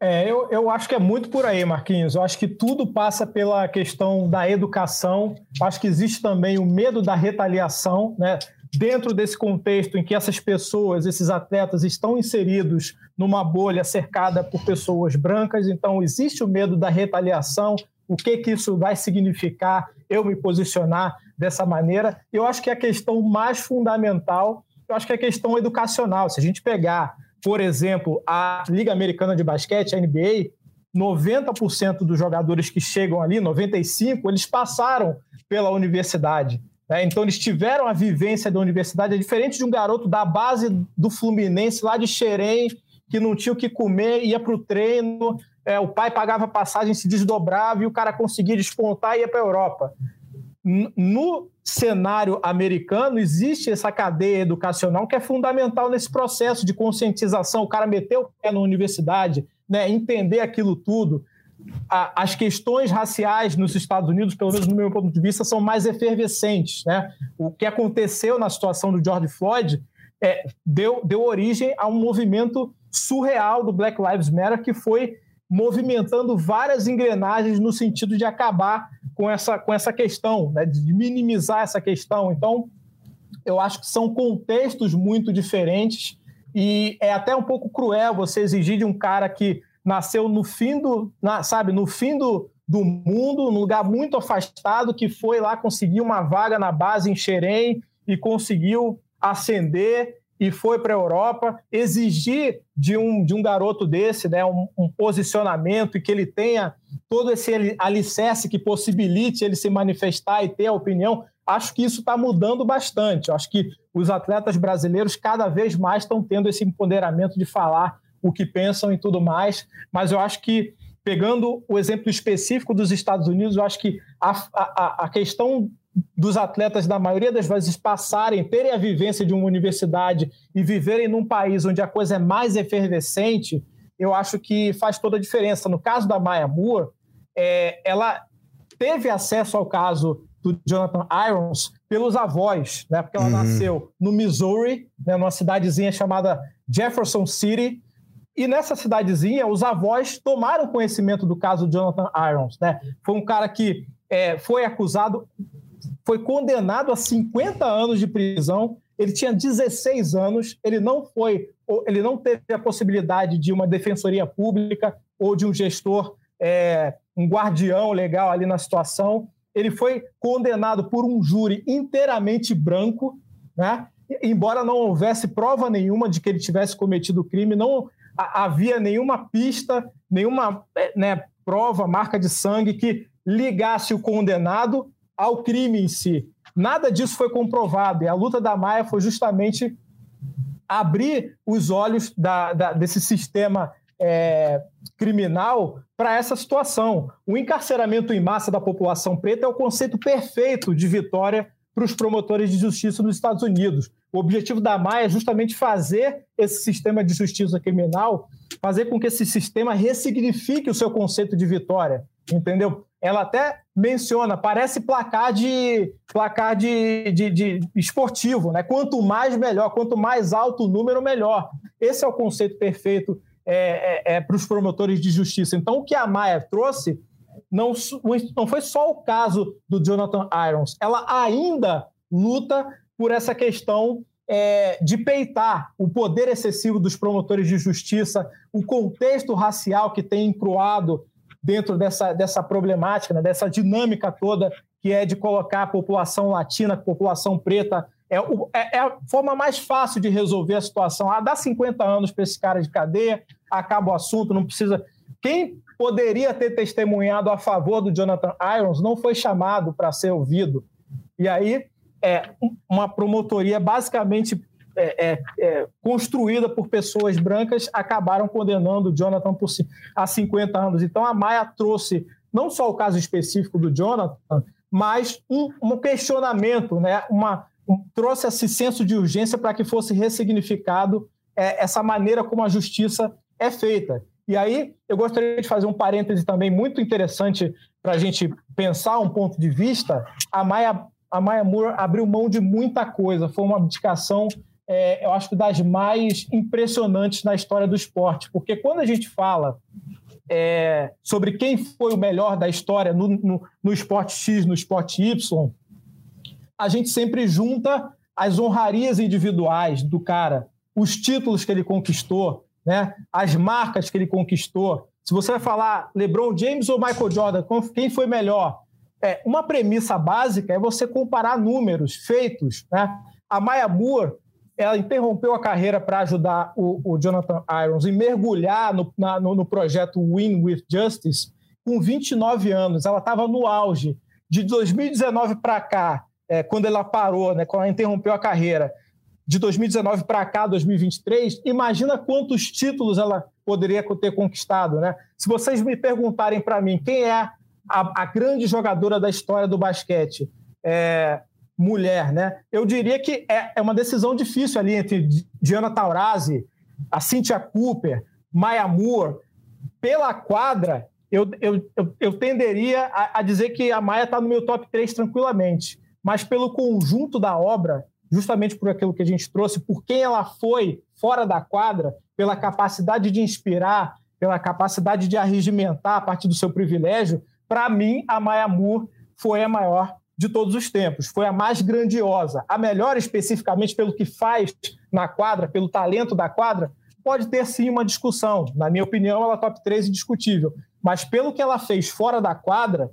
S4: É, eu, eu acho que é muito por aí, Marquinhos. Eu acho que tudo passa pela questão da educação. Eu acho que existe também o medo da retaliação, né? Dentro desse contexto em que essas pessoas, esses atletas, estão inseridos numa bolha cercada por pessoas brancas, então existe o medo da retaliação. O que que isso vai significar? Eu me posicionar dessa maneira. Eu acho que a questão mais fundamental, eu acho que é a questão educacional. Se a gente pegar por exemplo, a Liga Americana de Basquete, a NBA, 90% dos jogadores que chegam ali, 95%, eles passaram pela universidade. Né? Então, eles tiveram a vivência da universidade. É diferente de um garoto da base do Fluminense, lá de Xerém, que não tinha o que comer, ia para o treino, é, o pai pagava passagem, se desdobrava e o cara conseguia despontar e ia para a Europa. No cenário americano, existe essa cadeia educacional que é fundamental nesse processo de conscientização. O cara meteu o pé na universidade, né, entender aquilo tudo, a, as questões raciais nos Estados Unidos, pelo menos no meu ponto de vista, são mais efervescentes. Né? O que aconteceu na situação do George Floyd é, deu, deu origem a um movimento surreal do Black Lives Matter que foi movimentando várias engrenagens no sentido de acabar com essa, com essa questão, né? de minimizar essa questão. Então, eu acho que são contextos muito diferentes e é até um pouco cruel você exigir de um cara que nasceu no fim do, na, sabe, no fim do, do mundo, num lugar muito afastado, que foi lá conseguir uma vaga na base em Xerém e conseguiu ascender e foi para a Europa, exigir de um, de um garoto desse né, um, um, posicionamento e que ele tenha todo esse alicerce que possibilite ele se manifestar e ter a opinião, acho que isso está mudando bastante. acho que os atletas brasileiros cada vez mais estão tendo esse empoderamento de falar o que pensam e tudo mais, mas eu acho que, pegando o exemplo específico dos Estados Unidos, eu acho que a, a, a questão dos atletas, na maioria das vezes, passarem, terem a vivência de uma universidade e viverem num país onde a coisa é mais efervescente, eu acho que faz toda a diferença. No caso da Maya Moore, é, ela teve acesso ao caso do Jonathan Irons pelos avós, né? Porque ela uhum. nasceu no Missouri, né, numa cidadezinha chamada Jefferson City, e nessa cidadezinha, os avós tomaram conhecimento do caso do Jonathan Irons. Né? Foi um cara que é, foi acusado, foi condenado a 50 anos de prisão. Ele tinha 16 anos, ele não foi, ele não teve a possibilidade de uma defensoria pública ou de um gestor, é, um guardião legal ali na situação. Ele foi condenado por um júri inteiramente branco, né? embora não houvesse prova nenhuma de que ele tivesse cometido o crime, não havia nenhuma pista, nenhuma é, né, prova, marca de sangue que ligasse o condenado ao crime em si. Nada disso foi comprovado e a luta da Maia foi justamente abrir os olhos da, da, desse sistema é, criminal para essa situação. O encarceramento em massa da população preta é o conceito perfeito de vitória para os promotores de justiça nos Estados Unidos. O objetivo da Maia é justamente fazer esse sistema de justiça criminal, fazer com que esse sistema ressignifique o seu conceito de vitória, entendeu? Ela até menciona, parece placar de placar de, de, de esportivo, né? Quanto mais melhor, quanto mais alto o número, melhor. Esse é o conceito perfeito é, é, é para os promotores de justiça. Então, o que a Maia trouxe não, não foi só o caso do Jonathan Irons, ela ainda luta por essa questão é, de peitar o poder excessivo dos promotores de justiça, o contexto racial que tem encruado dentro dessa, dessa problemática, né, dessa dinâmica toda que é de colocar a população latina, a população preta. É, é, é a forma mais fácil de resolver a situação. Ah, dá 50 anos para esse cara de cadeia, acaba o assunto, não precisa. Quem poderia ter testemunhado a favor do Jonathan Irons não foi chamado para ser ouvido. E aí é, uma promotoria basicamente é, é, é, construída por pessoas brancas acabaram condenando Jonathan por, a 50 anos. Então a Maia trouxe não só o caso específico do Jonathan, mas um, um questionamento, né? uma, um, trouxe esse senso de urgência para que fosse ressignificado é, essa maneira como a justiça é feita. E aí eu gostaria de fazer um parêntese também muito interessante para a gente pensar um ponto de vista. A Maia a Maya Moore abriu mão de muita coisa. Foi uma abdicação, é, eu acho que das mais impressionantes na história do esporte. Porque quando a gente fala é, sobre quem foi o melhor da história no, no, no esporte X, no esporte Y, a gente sempre junta as honrarias individuais do cara, os títulos que ele conquistou, né? as marcas que ele conquistou. Se você vai falar LeBron James ou Michael Jordan, quem foi melhor? É, uma premissa básica é você comparar números feitos. Né? A Maya Moore ela interrompeu a carreira para ajudar o, o, Jonathan Irons e mergulhar no, na, no, no, projeto Win with Justice com 29 anos. Ela estava no auge. De 2019 para cá, é, quando ela parou, né, quando ela interrompeu a carreira, de 2019 para cá, 2023, imagina quantos títulos ela poderia ter conquistado. Né? Se vocês me perguntarem para mim quem é a, a grande jogadora da história do basquete é, mulher, né? Eu diria que é, é uma decisão difícil ali entre Diana Taurasi, a Cynthia Cooper, Maya Moore. pela quadra, eu, eu, eu, tenderia a, a, dizer que a Maia está no meu top 3 tranquilamente. Mas pelo conjunto da obra, justamente por aquilo que a gente trouxe, por quem ela foi fora da quadra, pela capacidade de inspirar, pela capacidade de arregimentar a partir do seu privilégio, para mim, a Maia Moore foi a maior de todos os tempos. Foi a mais grandiosa. A melhor, especificamente, pelo que faz na quadra, pelo talento da quadra, pode ter sim uma discussão. Na minha opinião, ela é top 3 indiscutível. Mas pelo que ela fez fora da quadra,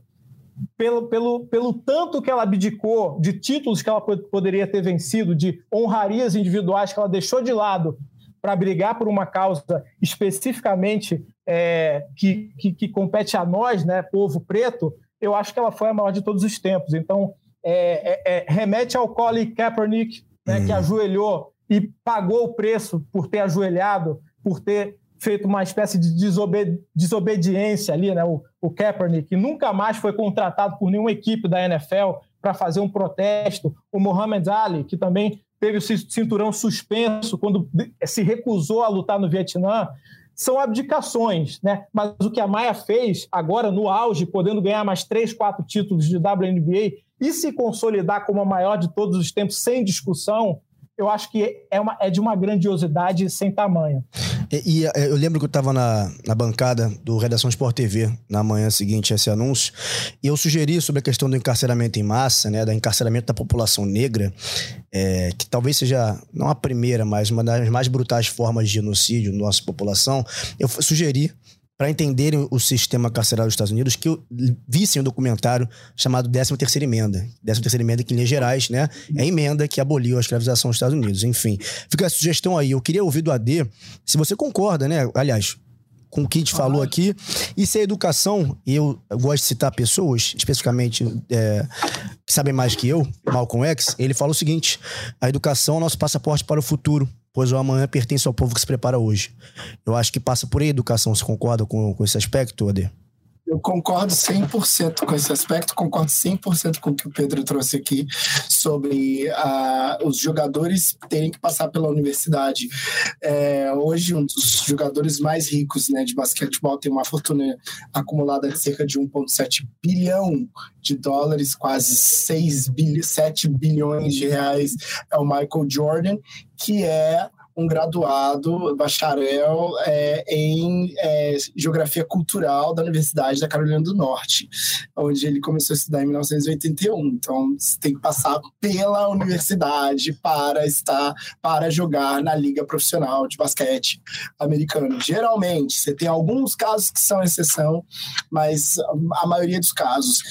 S4: pelo, pelo, pelo tanto que ela abdicou de títulos que ela poderia ter vencido, de honrarias individuais que ela deixou de lado para brigar por uma causa especificamente é, que, que, que, compete a nós, né, povo preto, eu acho que ela foi a maior de todos os tempos. Então, é, é, é remete ao Colin Kaepernick, né, que uhum. ajoelhou e pagou o preço por ter ajoelhado, por ter feito uma espécie de desobedi desobediência ali, né? O, o Kaepernick, que nunca mais foi contratado por nenhuma equipe da NFL para fazer um protesto. O Muhammad Ali, que também teve o cinturão suspenso quando se recusou a lutar no Vietnã. São abdicações, né? Mas o que a Maia fez agora no auge, podendo ganhar mais três, quatro títulos de WNBA e se consolidar como a maior de todos os tempos, sem discussão, eu acho que é, uma, é de uma grandiosidade sem tamanho.
S3: E, e eu lembro que eu estava na, na bancada do Redação Sport TV na manhã seguinte a esse anúncio, e eu sugeri sobre a questão do encarceramento em massa, né, da encarceramento da população negra, é, que talvez seja não a primeira, mas uma das mais brutais formas de genocídio na nossa população. Eu sugeri para entenderem o sistema carcerário dos Estados Unidos, que vissem um documentário chamado 13 Terceira Emenda. 13 Terceira Emenda, que em linhas gerais, né, é a emenda que aboliu a escravização nos Estados Unidos. Enfim, fica a sugestão aí. Eu queria ouvir do AD se você concorda, né? Aliás, com o que a gente falou aqui. E se a educação, e eu, gosto de citar pessoas, especificamente, é, que sabem mais que eu, Malcolm X, ele fala o seguinte: a educação é o nosso passaporte para o futuro pois o amanhã pertence ao povo que se prepara hoje. Eu acho que passa por educação. Você concorda com, com esse aspecto, Ade?
S5: Eu concordo 100% com esse aspecto, concordo 100% com o que o Pedro trouxe aqui sobre uh, os jogadores terem que passar pela universidade. É, hoje, um dos jogadores mais ricos né, de basquetebol tem uma fortuna acumulada de cerca de 1,7 bilhão de dólares, quase 6 bilhões, 7 bilhões de reais, é o Michael Jordan, que é um graduado bacharel é, em é, Geografia Cultural da Universidade da Carolina do Norte, onde ele começou a estudar em 1981. Então, você tem que passar pela universidade para estar, para jogar na liga profissional de basquete americano. Geralmente, você tem alguns casos que são exceção, mas a maioria dos casos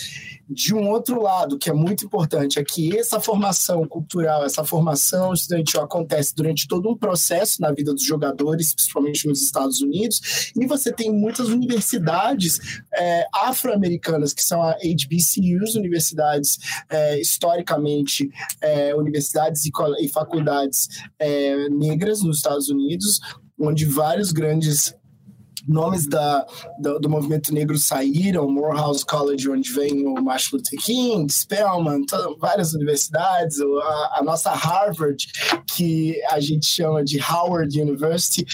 S5: de um outro lado, que é muito importante, é que essa formação cultural, essa formação estudantil acontece durante todo um processo na vida dos jogadores, principalmente nos Estados Unidos, e você tem muitas universidades é, afro-americanas, que são a HBCUs, universidades é, historicamente, é, universidades e, e faculdades é, negras nos Estados Unidos, onde vários grandes nomes da, do, do, movimento negro saíram, Morehouse College, onde vem o Martin Luther King, Spelman, várias universidades, a, a, nossa Harvard, que a gente chama de Howard University.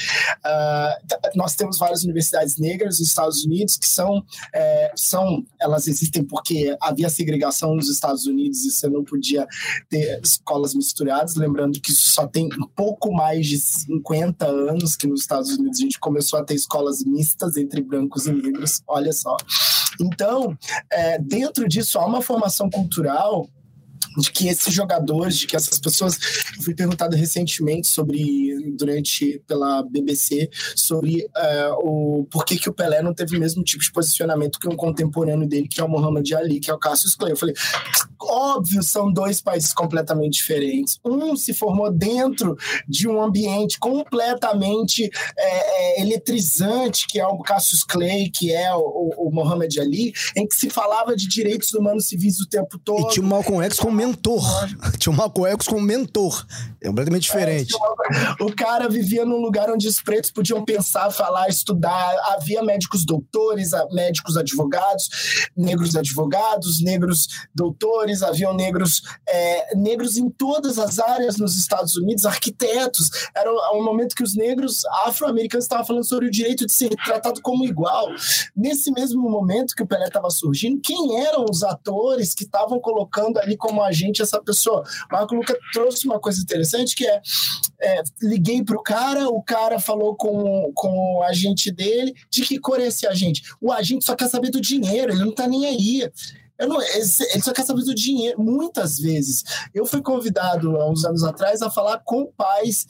S5: Uh, nós temos várias universidades negras nos Estados Unidos que são, é, são, elas existem porque havia segregação nos Estados Unidos e você não podia ter escolas misturadas, lembrando que isso só tem um pouco mais de 50 anos que nos Estados Unidos a gente começou a ter escolas mistas entre brancos e negros, olha só. Então, é, dentro disso, há uma formação cultural de que esses jogadores, de que essas pessoas, eu fui perguntado recentemente sobre, durante, pela BBC, sobre uh, o porquê que o Pelé não teve o mesmo tipo de posicionamento que um contemporâneo dele, que é o Muhammad Ali, que é o Cassius Clay. Eu falei, óbvio, são dois países completamente diferentes. Um se formou dentro de um ambiente completamente é, é, eletrizante, que é o Cassius Clay, que é o, o, Muhammad Ali, em que se falava de direitos humanos civis o tempo todo.
S3: E tinha o Malcolm X como mentor. [laughs] Tinha o Malcolm X como mentor. É completamente diferente.
S5: É, o cara vivia num lugar onde os pretos podiam pensar, falar, estudar. Havia médicos doutores, médicos advogados, negros advogados, negros doutores haviam negros, é, negros em todas as áreas nos Estados Unidos, arquitetos. Era um momento que os negros afro-americanos estavam falando sobre o direito de ser tratado como igual. Nesse mesmo momento que o Pelé estava surgindo, quem eram os atores que estavam colocando ali como agente essa pessoa? Marco Luca trouxe uma coisa interessante que é, é liguei para o cara, o cara falou com, com o agente dele, de que cor é esse agente? O agente só quer saber do dinheiro, ele não está nem aí. Não, ele só quer saber do dinheiro, muitas vezes. Eu fui convidado há uns anos atrás a falar com pais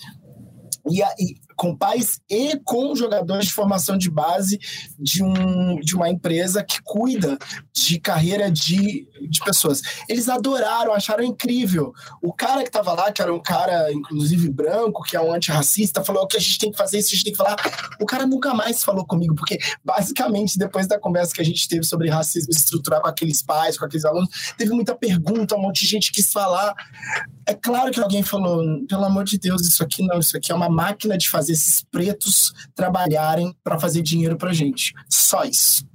S5: e, e com pais e com jogadores de formação de base de, um, de uma empresa que cuida de carreira de, de pessoas. Eles adoraram, acharam incrível. O cara que estava lá, que era um cara, inclusive branco, que é um antirracista, falou que a gente tem que fazer isso, a gente tem que falar. O cara nunca mais falou comigo, porque basicamente, depois da conversa que a gente teve sobre racismo estrutural com aqueles pais, com aqueles alunos, teve muita pergunta, um monte de gente quis falar. É claro que alguém falou, pelo amor de Deus, isso aqui não, isso aqui é uma máquina de fazer esses pretos trabalharem para fazer dinheiro para gente. Só isso.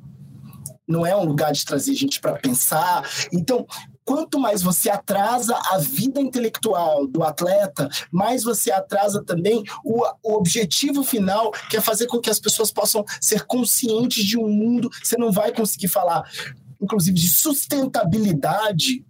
S5: Não é um lugar de trazer gente para pensar. Então, quanto mais você atrasa a vida intelectual do atleta, mais você atrasa também o, o, objetivo final, que é fazer com que as pessoas possam ser conscientes de um mundo. Você não vai conseguir falar, inclusive, de sustentabilidade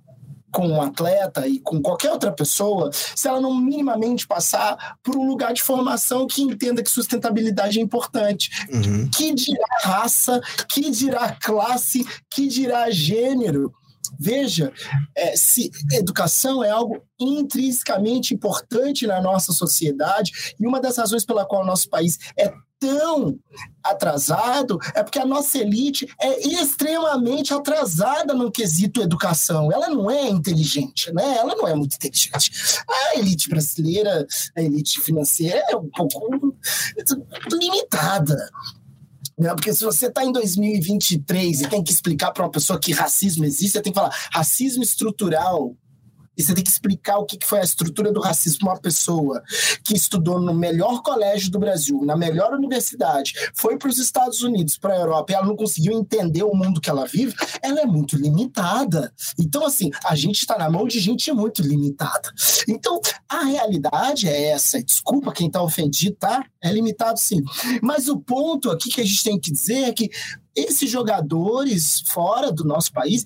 S5: com um atleta e com qualquer outra pessoa, se ela não minimamente passar por um lugar de formação que entenda que sustentabilidade é importante. Uhum. Que dirá raça, que dirá classe, que dirá gênero. Veja, é, se educação é algo intrinsecamente importante na nossa sociedade e uma das razões pela qual o nosso país é tão atrasado é porque a nossa elite é extremamente atrasada no quesito educação. Ela não é inteligente, né? Ela não é muito inteligente. A elite brasileira, a elite financeira é um pouco limitada. Né? Porque se você está em 2023 e tem que explicar para uma pessoa que racismo existe, você tem que falar racismo estrutural e você tem que explicar o que foi a estrutura do racismo. Uma pessoa que estudou no melhor colégio do Brasil, na melhor universidade, foi para os Estados Unidos, para a Europa, e ela não conseguiu entender o mundo que ela vive, ela é muito limitada. Então, assim, a gente está na mão de gente muito limitada. Então, a realidade é essa. Desculpa quem está ofendido, tá? É limitado sim. Mas o ponto aqui que a gente tem que dizer é que esses jogadores fora do nosso país,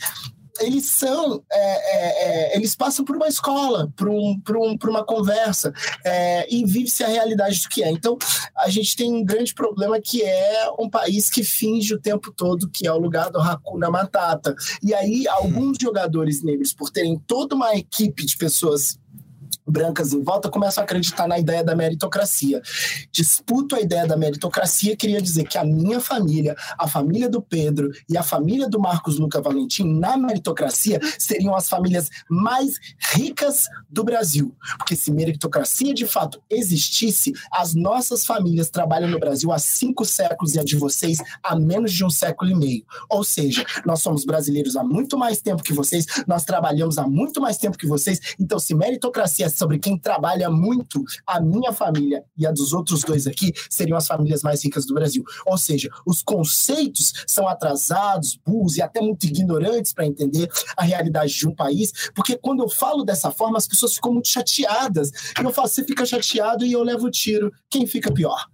S5: eles são, é, é, é, eles passam por uma escola, por, um, por, um, por uma conversa, é, e vive-se a realidade do que é. Então, a gente tem um grande problema que é um país que finge o tempo todo que é o lugar do Hakuna Matata. E aí, alguns jogadores negros, por terem toda uma equipe de pessoas brancas em volta começam a acreditar na ideia da meritocracia. Disputo a ideia da meritocracia queria dizer que a minha família, a família do Pedro e a família do Marcos Luca Valentim na meritocracia seriam as famílias mais ricas do Brasil. Porque se meritocracia de fato existisse, as nossas famílias trabalham no Brasil há cinco séculos e a de vocês há menos de um século e meio. Ou seja, nós somos brasileiros há muito mais tempo que vocês, nós trabalhamos há muito mais tempo que vocês. Então, se meritocracia sobre quem trabalha muito, a minha família e a dos outros dois aqui seriam as famílias mais ricas do Brasil. Ou seja, os conceitos são atrasados, burros e até muito ignorantes para entender a realidade de um país, porque quando eu falo dessa forma, as pessoas ficam muito chateadas. E eu falo, você fica chateado e eu levo o tiro. Quem fica pior?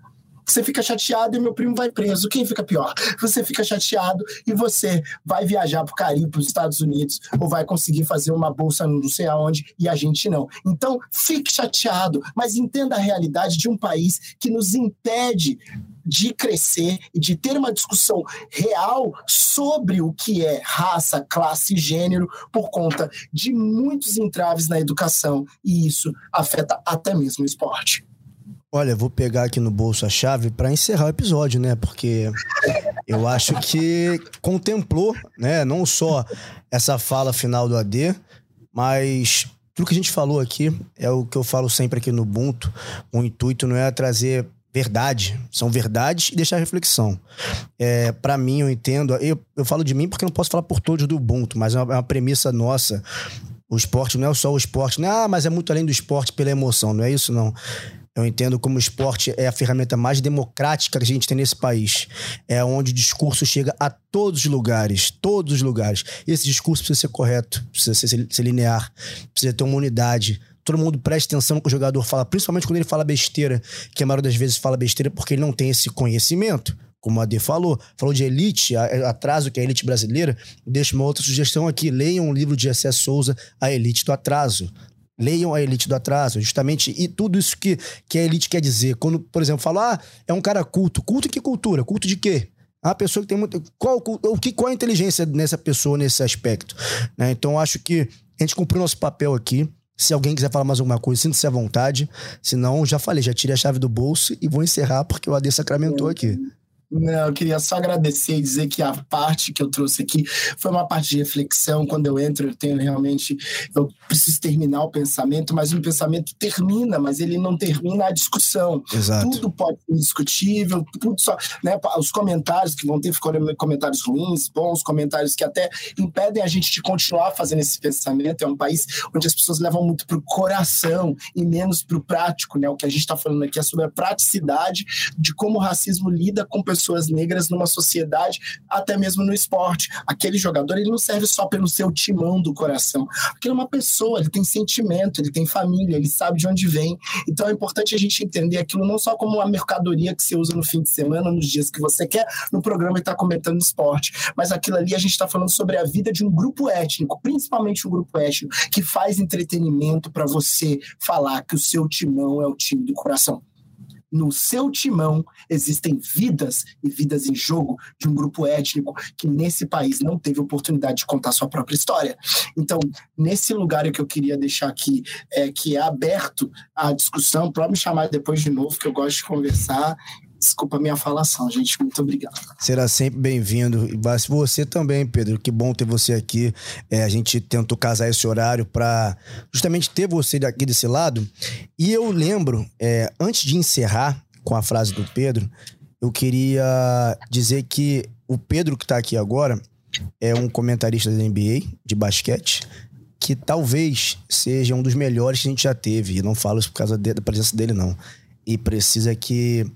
S5: Você fica chateado e meu primo vai preso. Quem fica pior? Você fica chateado e você vai viajar para o Caribe, para os Estados Unidos, ou vai conseguir fazer uma bolsa não sei aonde e a gente não. Então, fique chateado, mas entenda a realidade de um país que nos impede de crescer e de ter uma discussão real sobre o que é raça, classe e gênero por conta de muitos entraves na educação e isso afeta até mesmo o esporte.
S3: Olha, vou pegar aqui no bolso a chave para encerrar o episódio, né? Porque eu acho que contemplou, né, não só essa fala final do AD, mas tudo que a gente falou aqui é o que eu falo sempre aqui no Ubuntu. O intuito não é trazer verdade, são verdades e deixar reflexão. É, para mim, eu entendo, eu, eu falo de mim porque não posso falar por todos do Ubuntu, mas é uma, é uma premissa nossa. O esporte não é só o esporte, né? Ah, mas é muito além do esporte pela emoção, não é isso não Eu entendo como o esporte é a ferramenta mais democrática que a gente tem nesse país. É onde o discurso chega a todos os lugares, todos os lugares. E esse discurso precisa ser correto, precisa ser, ser linear, precisa ter uma unidade. Todo mundo presta atenção no que o jogador fala, principalmente quando ele fala besteira, que a maioria das vezes fala besteira porque ele não tem esse conhecimento como a Ade falou, falou de elite, atraso que é a elite brasileira, deixa uma outra sugestão aqui, leiam um livro de Jessé Souza, A Elite do Atraso. Leiam a elite do atraso, justamente, e tudo isso que, que a elite quer dizer. Quando, por exemplo, fala, ah, é um cara culto. Culto em que cultura? Culto de quê? A pessoa que tem muito. Qual, o que, qual a inteligência nessa pessoa nesse aspecto? Né? Então, acho que a gente cumpriu nosso papel aqui. Se alguém quiser falar mais alguma coisa, sinta-se à vontade. Se não, já falei, já tirei a chave do bolso e vou encerrar porque o AD sacramentou aqui.
S5: Não, eu queria só agradecer e dizer que a parte que eu trouxe aqui foi uma parte de reflexão. Quando eu entro, eu tenho realmente. Eu preciso terminar o pensamento, mas o pensamento termina, mas ele não termina a discussão.
S3: Exato.
S5: Tudo pode ser discutível, tudo só. Né, os comentários que vão ter comentários ruins, bons, comentários que até impedem a gente de continuar fazendo esse pensamento. É um país onde as pessoas levam muito para o coração e menos para o prático. Né? O que a gente está falando aqui é sobre a praticidade de como o racismo lida com pessoas pessoas negras numa sociedade, até mesmo no esporte. Aquele jogador, ele não serve só pelo seu timão do coração. Aquele é uma pessoa, ele tem sentimento, ele tem família, ele sabe de onde vem. Então é importante a gente entender aquilo não só como uma mercadoria que você usa no fim de semana, nos dias que você quer, no programa e está comentando esporte. Mas aquilo ali a gente está falando sobre a vida de um grupo étnico, principalmente um grupo étnico, que faz entretenimento para você falar que o seu timão é o time do coração no seu timão existem vidas e vidas em jogo de um grupo étnico que nesse país não teve oportunidade de contar sua própria história. Então, nesse lugar que eu queria deixar aqui, é, que é aberto à discussão, pode me chamar depois de novo, que eu gosto de conversar Desculpa a minha falação, gente. Muito obrigado.
S3: Será sempre bem-vindo. Você também, Pedro. Que bom ter você aqui. É, a gente tentou casar esse horário para justamente ter você aqui desse lado. E eu lembro, é, antes de encerrar com a frase do Pedro, eu queria dizer que o Pedro que está aqui agora é um comentarista da NBA de basquete que talvez seja um dos melhores que a gente já teve. E não falo isso por causa da presença dele, não e precisa que,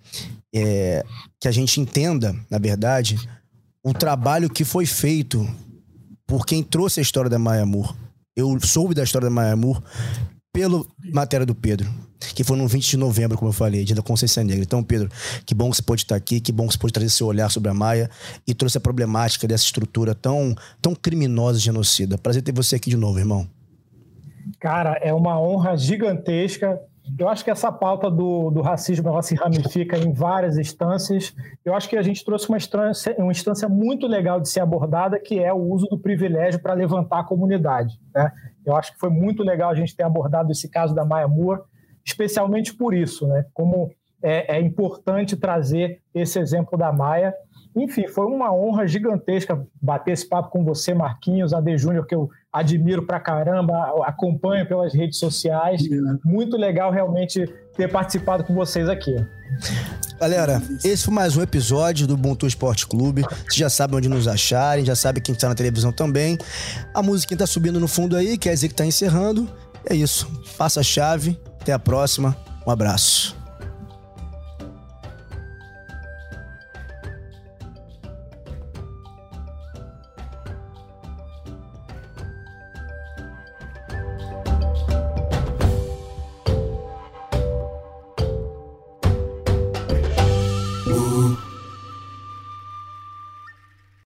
S3: é, que a gente entenda, na verdade, o trabalho que foi feito por quem trouxe a história da Maia Moore. Eu soube da história da Maia Moore pelo matéria do Pedro, que foi no 20 de novembro, como eu falei, dia da Consciência Negra. Então, Pedro, que bom que você pode estar aqui, que bom que você pode trazer seu olhar sobre a Maia e trouxe a problemática dessa estrutura tão, tão criminosa e genocida. Prazer ter você aqui de novo, irmão.
S4: Cara, é uma honra gigantesca eu acho que essa pauta do, do racismo ela se ramifica em várias instâncias. Eu acho que a gente trouxe uma instância, uma instância muito legal de ser abordada, que é o uso do privilégio para levantar a comunidade. Né? Eu acho que foi muito legal a gente ter abordado esse caso da Maia Moore, especialmente por isso, né? como é, é importante trazer esse exemplo da Maia. Enfim, foi uma honra gigantesca bater esse papo com você, Marquinhos, AD Júnior, que eu admiro pra caramba, acompanho pelas redes sociais. Muito legal realmente ter participado com vocês aqui.
S3: Galera, esse foi mais um episódio do Ubuntu Esporte Clube. Vocês já sabem onde nos acharem, já sabem quem está na televisão também. A música está subindo no fundo aí, quer dizer que está encerrando. É isso. Passa a chave. Até a próxima. Um abraço.